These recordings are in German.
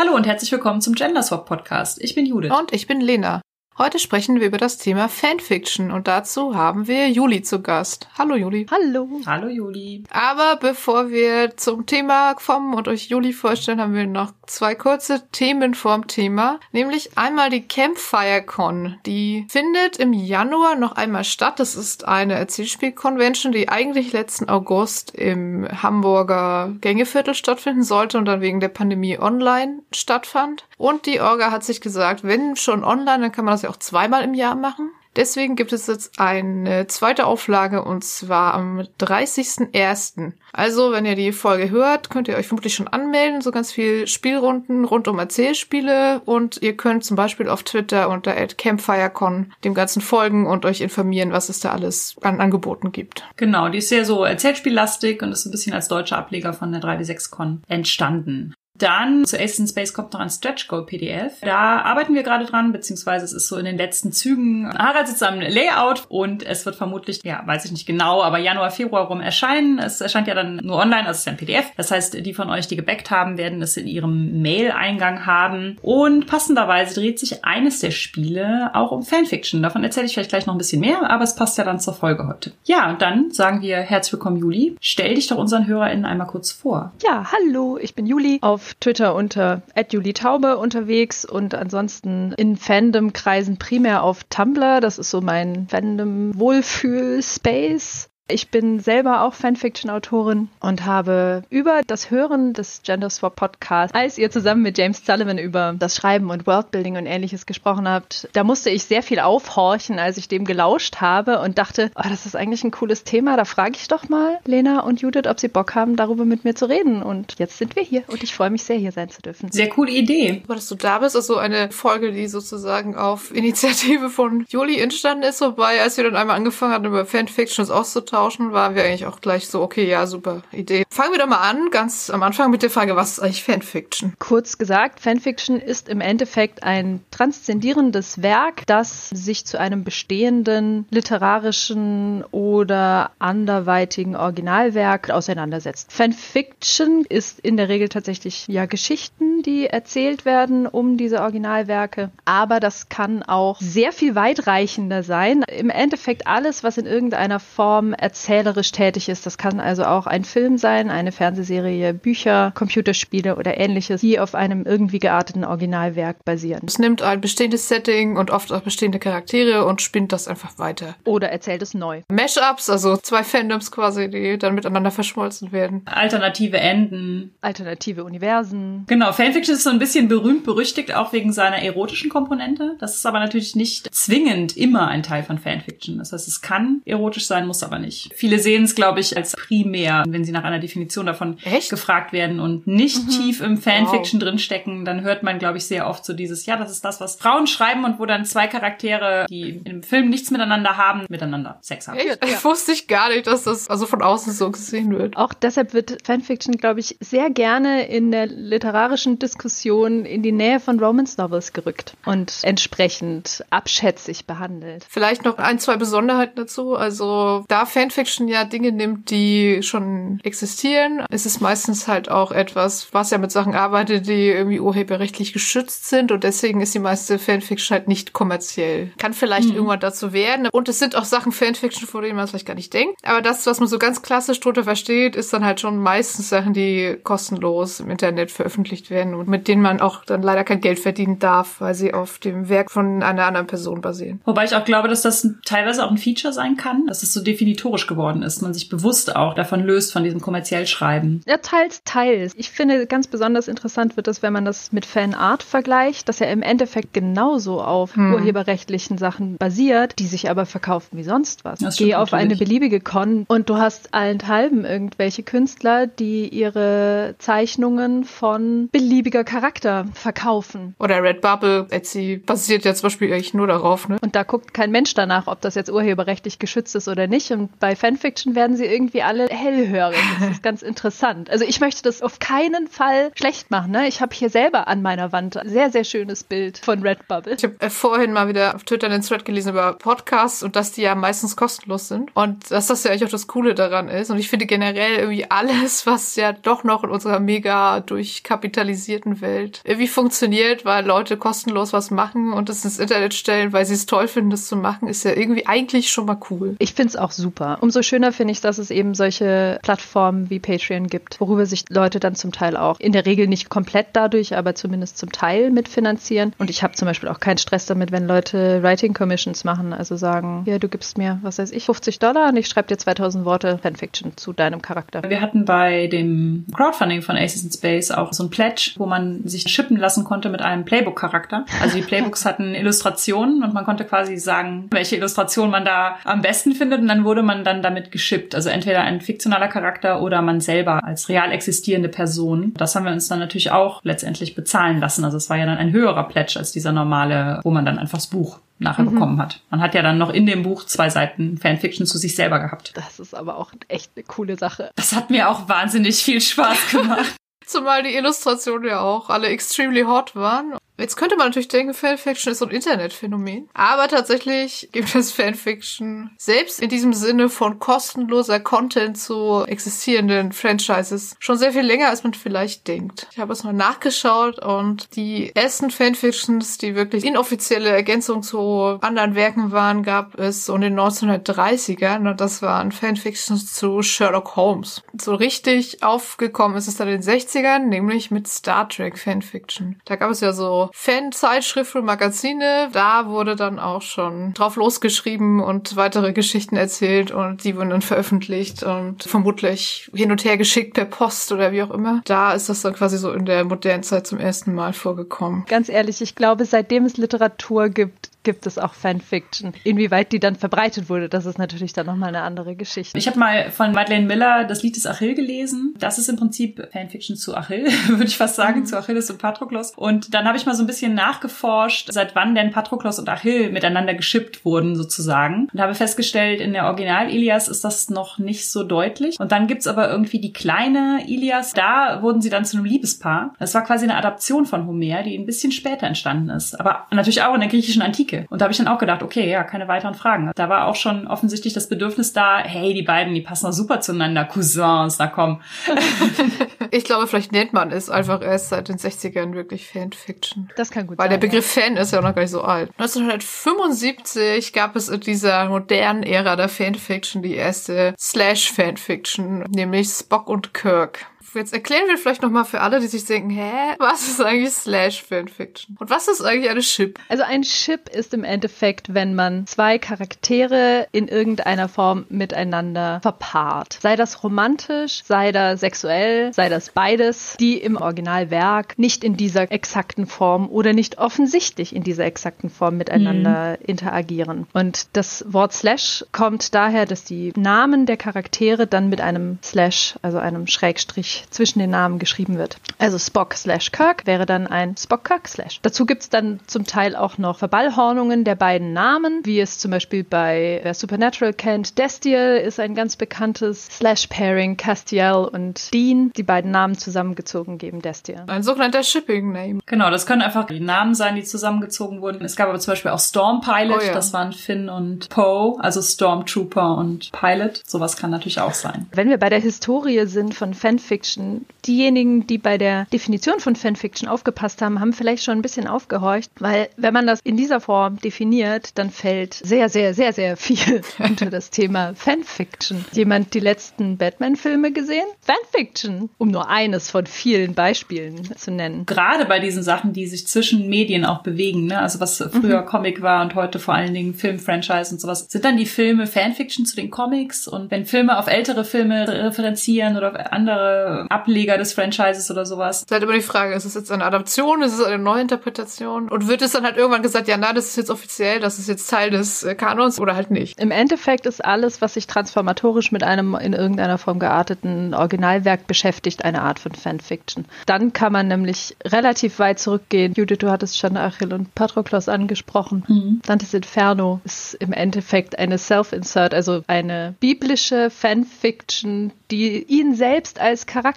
Hallo und herzlich willkommen zum Genderswap Podcast. Ich bin Judith. Und ich bin Lena. Heute sprechen wir über das Thema Fanfiction und dazu haben wir Juli zu Gast. Hallo Juli. Hallo. Hallo Juli. Aber bevor wir zum Thema kommen und euch Juli vorstellen, haben wir noch zwei kurze Themen vorm Thema. Nämlich einmal die Campfire Con. Die findet im Januar noch einmal statt. Das ist eine Erzählspiel-Convention, die eigentlich letzten August im Hamburger Gängeviertel stattfinden sollte und dann wegen der Pandemie online stattfand. Und die Orga hat sich gesagt, wenn schon online, dann kann man das ja auch zweimal im Jahr machen. Deswegen gibt es jetzt eine zweite Auflage und zwar am 30.01. Also, wenn ihr die Folge hört, könnt ihr euch vermutlich schon anmelden. So ganz viel Spielrunden rund um Erzählspiele und ihr könnt zum Beispiel auf Twitter unter @campfirecon dem Ganzen folgen und euch informieren, was es da alles an Angeboten gibt. Genau, die ist sehr so Erzählspiellastig und ist ein bisschen als deutscher Ableger von der 3D6Con entstanden. Dann zu Ace in Space kommt noch ein Stretch Goal PDF. Da arbeiten wir gerade dran, beziehungsweise es ist so in den letzten Zügen. Harald sitzt am Layout und es wird vermutlich, ja, weiß ich nicht genau, aber Januar, Februar rum erscheinen. Es erscheint ja dann nur online, also es ist ein PDF. Das heißt, die von euch, die gebackt haben, werden es in ihrem Mail-Eingang haben. Und passenderweise dreht sich eines der Spiele auch um Fanfiction. Davon erzähle ich vielleicht gleich noch ein bisschen mehr, aber es passt ja dann zur Folge heute. Ja, und dann sagen wir herzlich willkommen, Juli. Stell dich doch unseren HörerInnen einmal kurz vor. Ja, hallo, ich bin Juli auf Twitter unter @julitaube unterwegs und ansonsten in Fandom-Kreisen primär auf Tumblr. Das ist so mein Fandom-Wohlfühl-Space. Ich bin selber auch Fanfiction-Autorin und habe über das Hören des Gender Swap Podcasts, als ihr zusammen mit James Sullivan über das Schreiben und Worldbuilding und ähnliches gesprochen habt, da musste ich sehr viel aufhorchen, als ich dem gelauscht habe und dachte, oh, das ist eigentlich ein cooles Thema. Da frage ich doch mal Lena und Judith, ob sie Bock haben, darüber mit mir zu reden. Und jetzt sind wir hier und ich freue mich sehr, hier sein zu dürfen. Sehr coole Idee. Aber dass du da bist, ist so eine Folge, die sozusagen auf Initiative von Juli entstanden ist, wobei, als wir dann einmal angefangen hatten, über Fanfictions auszutauschen, waren wir eigentlich auch gleich so, okay, ja, super Idee. Fangen wir doch mal an, ganz am Anfang mit der Frage, was ist eigentlich Fanfiction? Kurz gesagt, Fanfiction ist im Endeffekt ein transzendierendes Werk, das sich zu einem bestehenden literarischen oder anderweitigen Originalwerk auseinandersetzt. Fanfiction ist in der Regel tatsächlich ja Geschichten, die erzählt werden um diese Originalwerke, aber das kann auch sehr viel weitreichender sein. Im Endeffekt alles, was in irgendeiner Form erzählerisch tätig ist. Das kann also auch ein Film sein, eine Fernsehserie, Bücher, Computerspiele oder ähnliches, die auf einem irgendwie gearteten Originalwerk basieren. Es nimmt ein bestehendes Setting und oft auch bestehende Charaktere und spinnt das einfach weiter. Oder erzählt es neu. Mashups, also zwei Fandoms quasi, die dann miteinander verschmolzen werden. Alternative Enden. Alternative Universen. Genau, Fanfiction ist so ein bisschen berühmt berüchtigt, auch wegen seiner erotischen Komponente. Das ist aber natürlich nicht zwingend immer ein Teil von Fanfiction. Das heißt, es kann erotisch sein, muss aber nicht. Viele sehen es, glaube ich, als primär, wenn sie nach einer Definition davon Echt? gefragt werden und nicht Mhm. tief im Fanfiction drinstecken, dann hört man, glaube ich, sehr oft so dieses, ja, das ist das, was Frauen schreiben und wo dann zwei Charaktere, die im Film nichts miteinander haben, miteinander Sex haben. Echt? Das wusste ich gar nicht, dass das also von außen so gesehen wird. Auch deshalb wird Fanfiction, glaube ich, sehr gerne in der literarischen Diskussion in die Nähe von Romance Novels gerückt und entsprechend abschätzig behandelt. Vielleicht noch ein, zwei Besonderheiten dazu. Also da Fanfiction ja Dinge nimmt, die schon existieren, ist es meistens halt auch etwas, was ja mit Sachen arbeitet, die irgendwie urheberrechtlich geschützt sind und deswegen ist die meiste Fanfiction halt nicht kommerziell. Kann vielleicht irgendwann dazu werden. Und es sind auch Sachen Fanfiction, vor denen man es vielleicht gar nicht denkt. Aber das, was man so ganz klassisch drunter versteht, ist dann halt schon meistens Sachen, die kostenlos im Internet veröffentlicht werden und mit denen man auch dann leider kein Geld verdienen darf, weil sie auf dem Werk von einer anderen Person basieren. Wobei ich auch glaube, dass das teilweise auch ein Feature sein kann, dass es so definitorisch geworden ist, man sich bewusst auch davon löst, von diesem kommerziell Schreiben. Ja, teils, teils. Ich finde, ganz besonders interessant wird das, wenn man das mit Fanart vergleicht, das ja im Endeffekt genauso auf Hm. urheberrechtlichen Sachen basiert, die sich aber verkaufen wie sonst was. Das Geh auf eine natürlich. beliebige Con und du hast allenthalben irgendwelche Künstler, die ihre Zeichnungen von beliebiger Charakter verkaufen. Oder Redbubble, Etsy basiert ja zum Beispiel eigentlich nur darauf, ne? Und da guckt kein Mensch danach, ob das jetzt urheberrechtlich geschützt ist oder nicht. Und bei Fanfiction werden sie irgendwie alle hellhörig. Das ist ganz interessant. Also ich möchte das auf keinen Fall schlecht machen. Ne? Ich habe hier selber an meiner Wand ein sehr, sehr schönes Bild von Redbubble. Ich habe äh, vorhin mal wieder auf Twitter einen Thread gelesen über Podcasts und dass die ja meistens kostenlos sind. Und dass das ja eigentlich auch das Coole daran ist. Und ich finde generell irgendwie alles, was ja doch noch in unserer mega durchkapitalisierten Welt irgendwie funktioniert, weil Leute kostenlos was machen und es ins Internet stellen, weil sie es toll finden, das zu machen, ist ja irgendwie eigentlich schon mal cool. Ich finde es auch super. Umso schöner finde ich, dass es eben solche Plattformen wie Patreon gibt, worüber sich Leute dann zum Teil auch in der Regel nicht komplett dadurch, aber zumindest zum Teil mitfinanzieren. Und ich habe zum Beispiel auch keinen Stress damit, wenn Leute Writing Commissions machen, also sagen, ja, du gibst mir, was weiß ich, 50 Dollar und ich schreibe dir 2000 Worte Fanfiction zu deinem Charakter. Wir hatten bei dem Crowdfunding von Aces in Space auch so ein Pledge, wo man sich schippen lassen konnte mit einem Playbook-Charakter. Also die Playbooks hatten Illustrationen und man konnte quasi sagen, welche Illustration man da am besten findet und dann wurde man dann damit geschippt. Also entweder ein fiktionaler Charakter oder man selber als real existierende Person. Das haben wir uns dann natürlich auch letztendlich bezahlen lassen. Also es war ja dann ein höherer Pledge als dieser normale, wo man dann einfach das Buch nachher mhm. bekommen hat. Man hat ja dann noch in dem Buch zwei Seiten Fanfiction zu sich selber gehabt. Das ist aber auch echt eine coole Sache. Das hat mir auch wahnsinnig viel Spaß gemacht. Zumal die Illustrationen ja auch alle extremely hot waren. Jetzt könnte man natürlich denken, Fanfiction ist so ein Internetphänomen. Aber tatsächlich gibt es Fanfiction selbst in diesem Sinne von kostenloser Content zu existierenden Franchises schon sehr viel länger, als man vielleicht denkt. Ich habe es mal nachgeschaut und die ersten Fanfictions, die wirklich inoffizielle Ergänzung zu anderen Werken waren, gab es so in den 1930ern und das waren Fanfictions zu Sherlock Holmes. So richtig aufgekommen ist es dann in den 60ern, nämlich mit Star Trek Fanfiction. Da gab es ja so Fan-Zeitschriften und Magazine. Da wurde dann auch schon drauf losgeschrieben und weitere Geschichten erzählt und die wurden dann veröffentlicht und vermutlich hin und her geschickt per Post oder wie auch immer. Da ist das dann quasi so in der modernen Zeit zum ersten Mal vorgekommen. Ganz ehrlich, ich glaube, seitdem es Literatur gibt, gibt es auch Fanfiction. Inwieweit die dann verbreitet wurde, das ist natürlich dann nochmal eine andere Geschichte. Ich habe mal von Madeleine Miller das Lied des Achill gelesen. Das ist im Prinzip Fanfiction zu Achill, würde ich fast sagen, mhm. zu Achilles und Patroklos. Und dann habe ich mal so ein bisschen nachgeforscht, seit wann denn Patroklos und Achill miteinander geschippt wurden sozusagen. Und habe festgestellt, in der Original-Ilias ist das noch nicht so deutlich. Und dann gibt's aber irgendwie die kleine Ilias. Da wurden sie dann zu einem Liebespaar. Das war quasi eine Adaption von Homer, die ein bisschen später entstanden ist. Aber natürlich auch in der griechischen Antike. Und da habe ich dann auch gedacht, okay, ja, keine weiteren Fragen. Da war auch schon offensichtlich das Bedürfnis da, hey, die beiden, die passen doch super zueinander, Cousins, na komm. ich glaube, vielleicht nennt man es einfach erst seit den 60ern wirklich Fanfiction. Das kann gut Weil sein. Weil der Begriff ja. Fan ist ja auch noch gar nicht so alt. 1975 gab es in dieser modernen Ära der Fanfiction die erste Slash-Fanfiction, nämlich Spock und Kirk. Jetzt erklären wir vielleicht nochmal für alle, die sich denken, hä, was ist eigentlich Slash Fanfiction? Und was ist eigentlich eine Ship? Also ein Ship ist im Endeffekt, wenn man zwei Charaktere in irgendeiner Form miteinander verpaart. Sei das romantisch, sei das sexuell, sei das beides, die im Originalwerk nicht in dieser exakten Form oder nicht offensichtlich in dieser exakten Form miteinander mhm. interagieren. Und das Wort Slash kommt daher, dass die Namen der Charaktere dann mit einem Slash, also einem Schrägstrich zwischen den Namen geschrieben wird. Also Spock slash Kirk wäre dann ein Spock Kirk slash. Dazu gibt es dann zum Teil auch noch Verballhornungen der beiden Namen, wie es zum Beispiel bei wer Supernatural kennt. Destiel ist ein ganz bekanntes Slash-Pairing, Castiel und Dean. Die beiden Namen zusammengezogen geben Destiel. Ein sogenannter Shipping-Name. Genau, das können einfach die Namen sein, die zusammengezogen wurden. Es gab aber zum Beispiel auch Storm Pilot, oh ja. das waren Finn und Poe, also Stormtrooper und Pilot. Sowas kann natürlich auch sein. Wenn wir bei der Historie sind von Fanfiction, Fanfiction. Diejenigen, die bei der Definition von Fanfiction aufgepasst haben, haben vielleicht schon ein bisschen aufgehorcht, weil wenn man das in dieser Form definiert, dann fällt sehr, sehr, sehr, sehr viel unter das Thema Fanfiction. Jemand die letzten Batman-Filme gesehen? Fanfiction, um nur eines von vielen Beispielen zu nennen. Gerade bei diesen Sachen, die sich zwischen Medien auch bewegen, ne? also was früher mhm. Comic war und heute vor allen Dingen Film-Franchise und sowas, sind dann die Filme Fanfiction zu den Comics und wenn Filme auf ältere Filme referenzieren oder auf andere andere Ableger des Franchises oder sowas. Das ist halt immer die Frage, ist es jetzt eine Adaption, ist es eine Neuinterpretation? Und wird es dann halt irgendwann gesagt, ja, na, das ist jetzt offiziell, das ist jetzt Teil des äh, Kanons oder halt nicht? Im Endeffekt ist alles, was sich transformatorisch mit einem in irgendeiner Form gearteten Originalwerk beschäftigt, eine Art von Fanfiction. Dann kann man nämlich relativ weit zurückgehen. Judith, du hattest schon Achill und Patroklos angesprochen. Mhm. Dantes Inferno ist im Endeffekt eine Self-Insert, also eine biblische Fanfiction, die ihn selbst als Charakter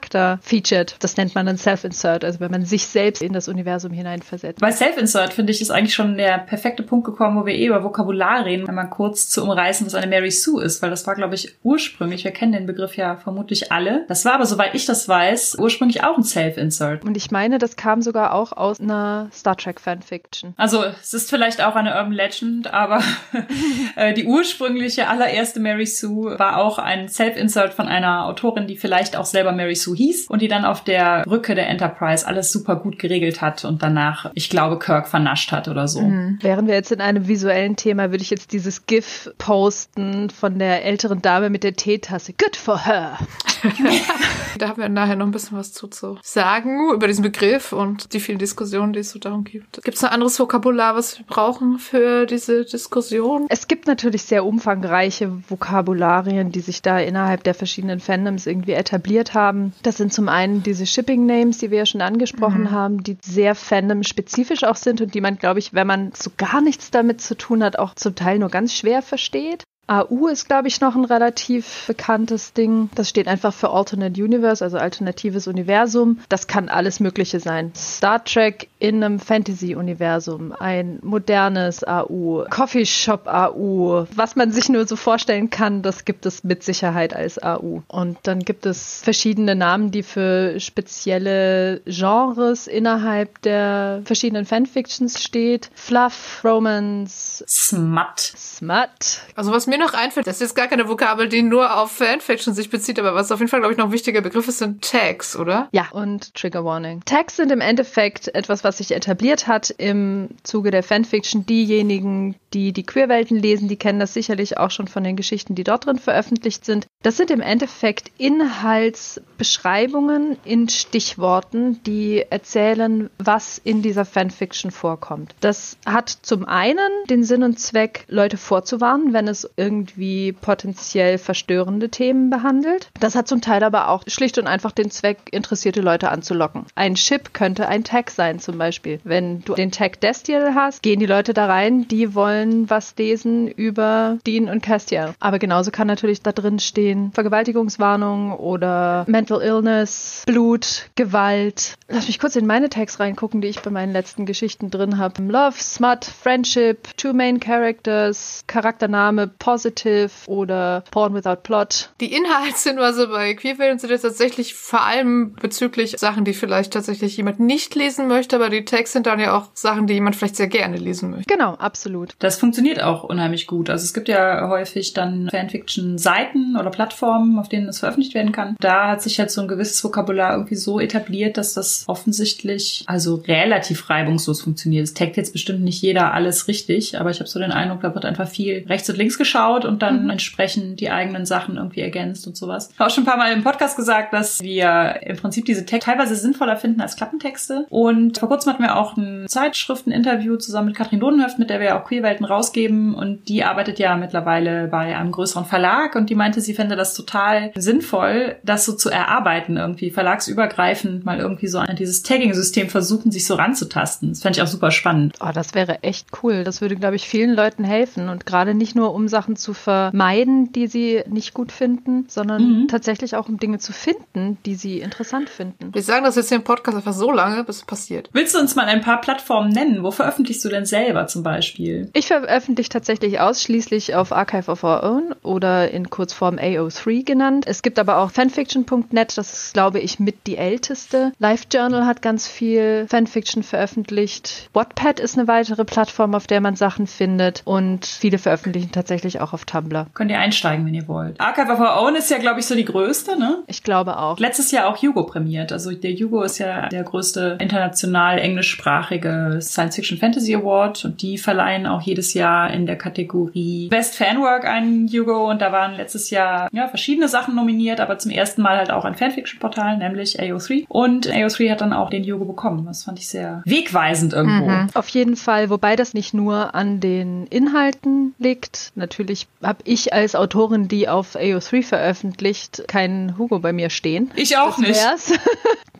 featured. Das nennt man dann Self-Insert, also wenn man sich selbst in das Universum hineinversetzt. Bei Self-Insert, finde ich, ist eigentlich schon der perfekte Punkt gekommen, wo wir eh über Vokabular reden, wenn man kurz zu umreißen, was eine Mary Sue ist, weil das war, glaube ich, ursprünglich, wir kennen den Begriff ja vermutlich alle. Das war aber, soweit ich das weiß, ursprünglich auch ein Self-Insert. Und ich meine, das kam sogar auch aus einer Star Trek Fanfiction. Also, es ist vielleicht auch eine Urban Legend, aber äh, die ursprüngliche allererste Mary Sue war auch ein Self-Insert von einer Autorin, die vielleicht auch selber Mary Sue hieß und die dann auf der Brücke der Enterprise alles super gut geregelt hat und danach, ich glaube, Kirk vernascht hat oder so. Mhm. Wären wir jetzt in einem visuellen Thema, würde ich jetzt dieses GIF posten von der älteren Dame mit der Teetasse. Good for her. da haben wir nachher noch ein bisschen was zu, zu sagen über diesen Begriff und die vielen Diskussionen, die es so darum gibt. Gibt es ein anderes Vokabular, was wir brauchen für diese Diskussion? Es gibt natürlich sehr umfangreiche Vokabularien, die sich da innerhalb der verschiedenen Fandoms irgendwie etabliert haben. Das sind zum einen diese Shipping Names, die wir ja schon angesprochen mhm. haben, die sehr Fandom-spezifisch auch sind und die man, glaube ich, wenn man so gar nichts damit zu tun hat, auch zum Teil nur ganz schwer versteht. AU ist, glaube ich, noch ein relativ bekanntes Ding. Das steht einfach für Alternate Universe, also alternatives Universum. Das kann alles Mögliche sein. Star Trek in einem Fantasy-Universum, ein modernes AU, Coffeeshop AU, was man sich nur so vorstellen kann, das gibt es mit Sicherheit als AU. Und dann gibt es verschiedene Namen, die für spezielle Genres innerhalb der verschiedenen Fanfictions steht. Fluff, Romance, Smut. Smut. Also was mir noch einfällt, das ist jetzt gar keine Vokabel, die nur auf Fanfiction sich bezieht, aber was auf jeden Fall, glaube ich, noch ein wichtiger Begriff ist, sind Tags, oder? Ja, und Trigger Warning. Tags sind im Endeffekt etwas, was sich etabliert hat im Zuge der Fanfiction. Diejenigen, die die Queerwelten lesen, die kennen das sicherlich auch schon von den Geschichten, die dort drin veröffentlicht sind. Das sind im Endeffekt Inhaltsbeschreibungen in Stichworten, die erzählen, was in dieser Fanfiction vorkommt. Das hat zum einen den Sinn und Zweck, Leute vorzuwarnen, wenn es irgendwie potenziell verstörende Themen behandelt. Das hat zum Teil aber auch schlicht und einfach den Zweck, interessierte Leute anzulocken. Ein Chip könnte ein Tag sein zum Beispiel. Wenn du den Tag Destiel hast, gehen die Leute da rein, die wollen was lesen über Dean und Castiel. Aber genauso kann natürlich da drin stehen Vergewaltigungswarnung oder Mental Illness, Blut, Gewalt. Lass mich kurz in meine Tags reingucken, die ich bei meinen letzten Geschichten drin habe. Love, Smut, Friendship, Two Main Characters, Charaktername, Positive oder Porn Without Plot. Die Inhaltshinweise bei Queerfilmen sind jetzt tatsächlich vor allem bezüglich Sachen, die vielleicht tatsächlich jemand nicht lesen möchte, aber die Tags sind dann ja auch Sachen, die jemand vielleicht sehr gerne lesen möchte. Genau, absolut. Das funktioniert auch unheimlich gut. Also es gibt ja häufig dann Fanfiction-Seiten oder Plattformen, auf denen es veröffentlicht werden kann. Da hat sich jetzt so ein gewisses Vokabular irgendwie so etabliert, dass das offensichtlich also relativ reibungslos funktioniert. Es taggt jetzt bestimmt nicht jeder alles richtig, aber ich habe so den Eindruck, da wird einfach viel rechts und links geschaut und dann mhm. entsprechend die eigenen Sachen irgendwie ergänzt und sowas. Ich habe auch schon ein paar Mal im Podcast gesagt, dass wir im Prinzip diese Texte teilweise sinnvoller finden als Klappentexte. Und vor kurzem hatten wir auch ein Zeitschrifteninterview zusammen mit Katrin Lodenhöft, mit der wir auch Queerwelten rausgeben. Und die arbeitet ja mittlerweile bei einem größeren Verlag und die meinte, sie fände das total sinnvoll, das so zu erarbeiten, irgendwie verlagsübergreifend mal irgendwie so an dieses Tagging-System versuchen, sich so ranzutasten. Das fände ich auch super spannend. Oh, das wäre echt cool. Das würde, glaube ich, vielen Leuten helfen und gerade nicht nur um Sachen zu vermeiden, die sie nicht gut finden, sondern mhm. tatsächlich auch um Dinge zu finden, die sie interessant finden. Wir sagen das jetzt hier im Podcast einfach so lange, bis es passiert. Willst du uns mal ein paar Plattformen nennen? Wo veröffentlichst du denn selber zum Beispiel? Ich veröffentliche tatsächlich ausschließlich auf Archive of Our Own oder in Kurzform AO3 genannt. Es gibt aber auch fanfiction.net, das ist, glaube ich, mit die älteste. LiveJournal hat ganz viel Fanfiction veröffentlicht. Wattpad ist eine weitere Plattform, auf der man Sachen findet und viele veröffentlichen tatsächlich auch auf Tumblr. Könnt ihr einsteigen, wenn ihr wollt. Archive of Our Own ist ja, glaube ich, so die größte, ne? Ich glaube auch. Letztes Jahr auch Hugo prämiert. Also der Hugo ist ja der größte international englischsprachige Science Fiction Fantasy Award und die verleihen auch jedes Jahr in der Kategorie Best Fanwork einen Hugo und da waren letztes Jahr ja, verschiedene Sachen nominiert, aber zum ersten Mal halt auch ein Fanfiction-Portal, nämlich AO3. Und AO3 hat dann auch den Hugo bekommen. Das fand ich sehr wegweisend irgendwo. Mhm. Auf jeden Fall, wobei das nicht nur an den Inhalten liegt. Natürlich habe ich als Autorin, die auf AO3 veröffentlicht, keinen Hugo bei mir stehen. Ich auch das nicht.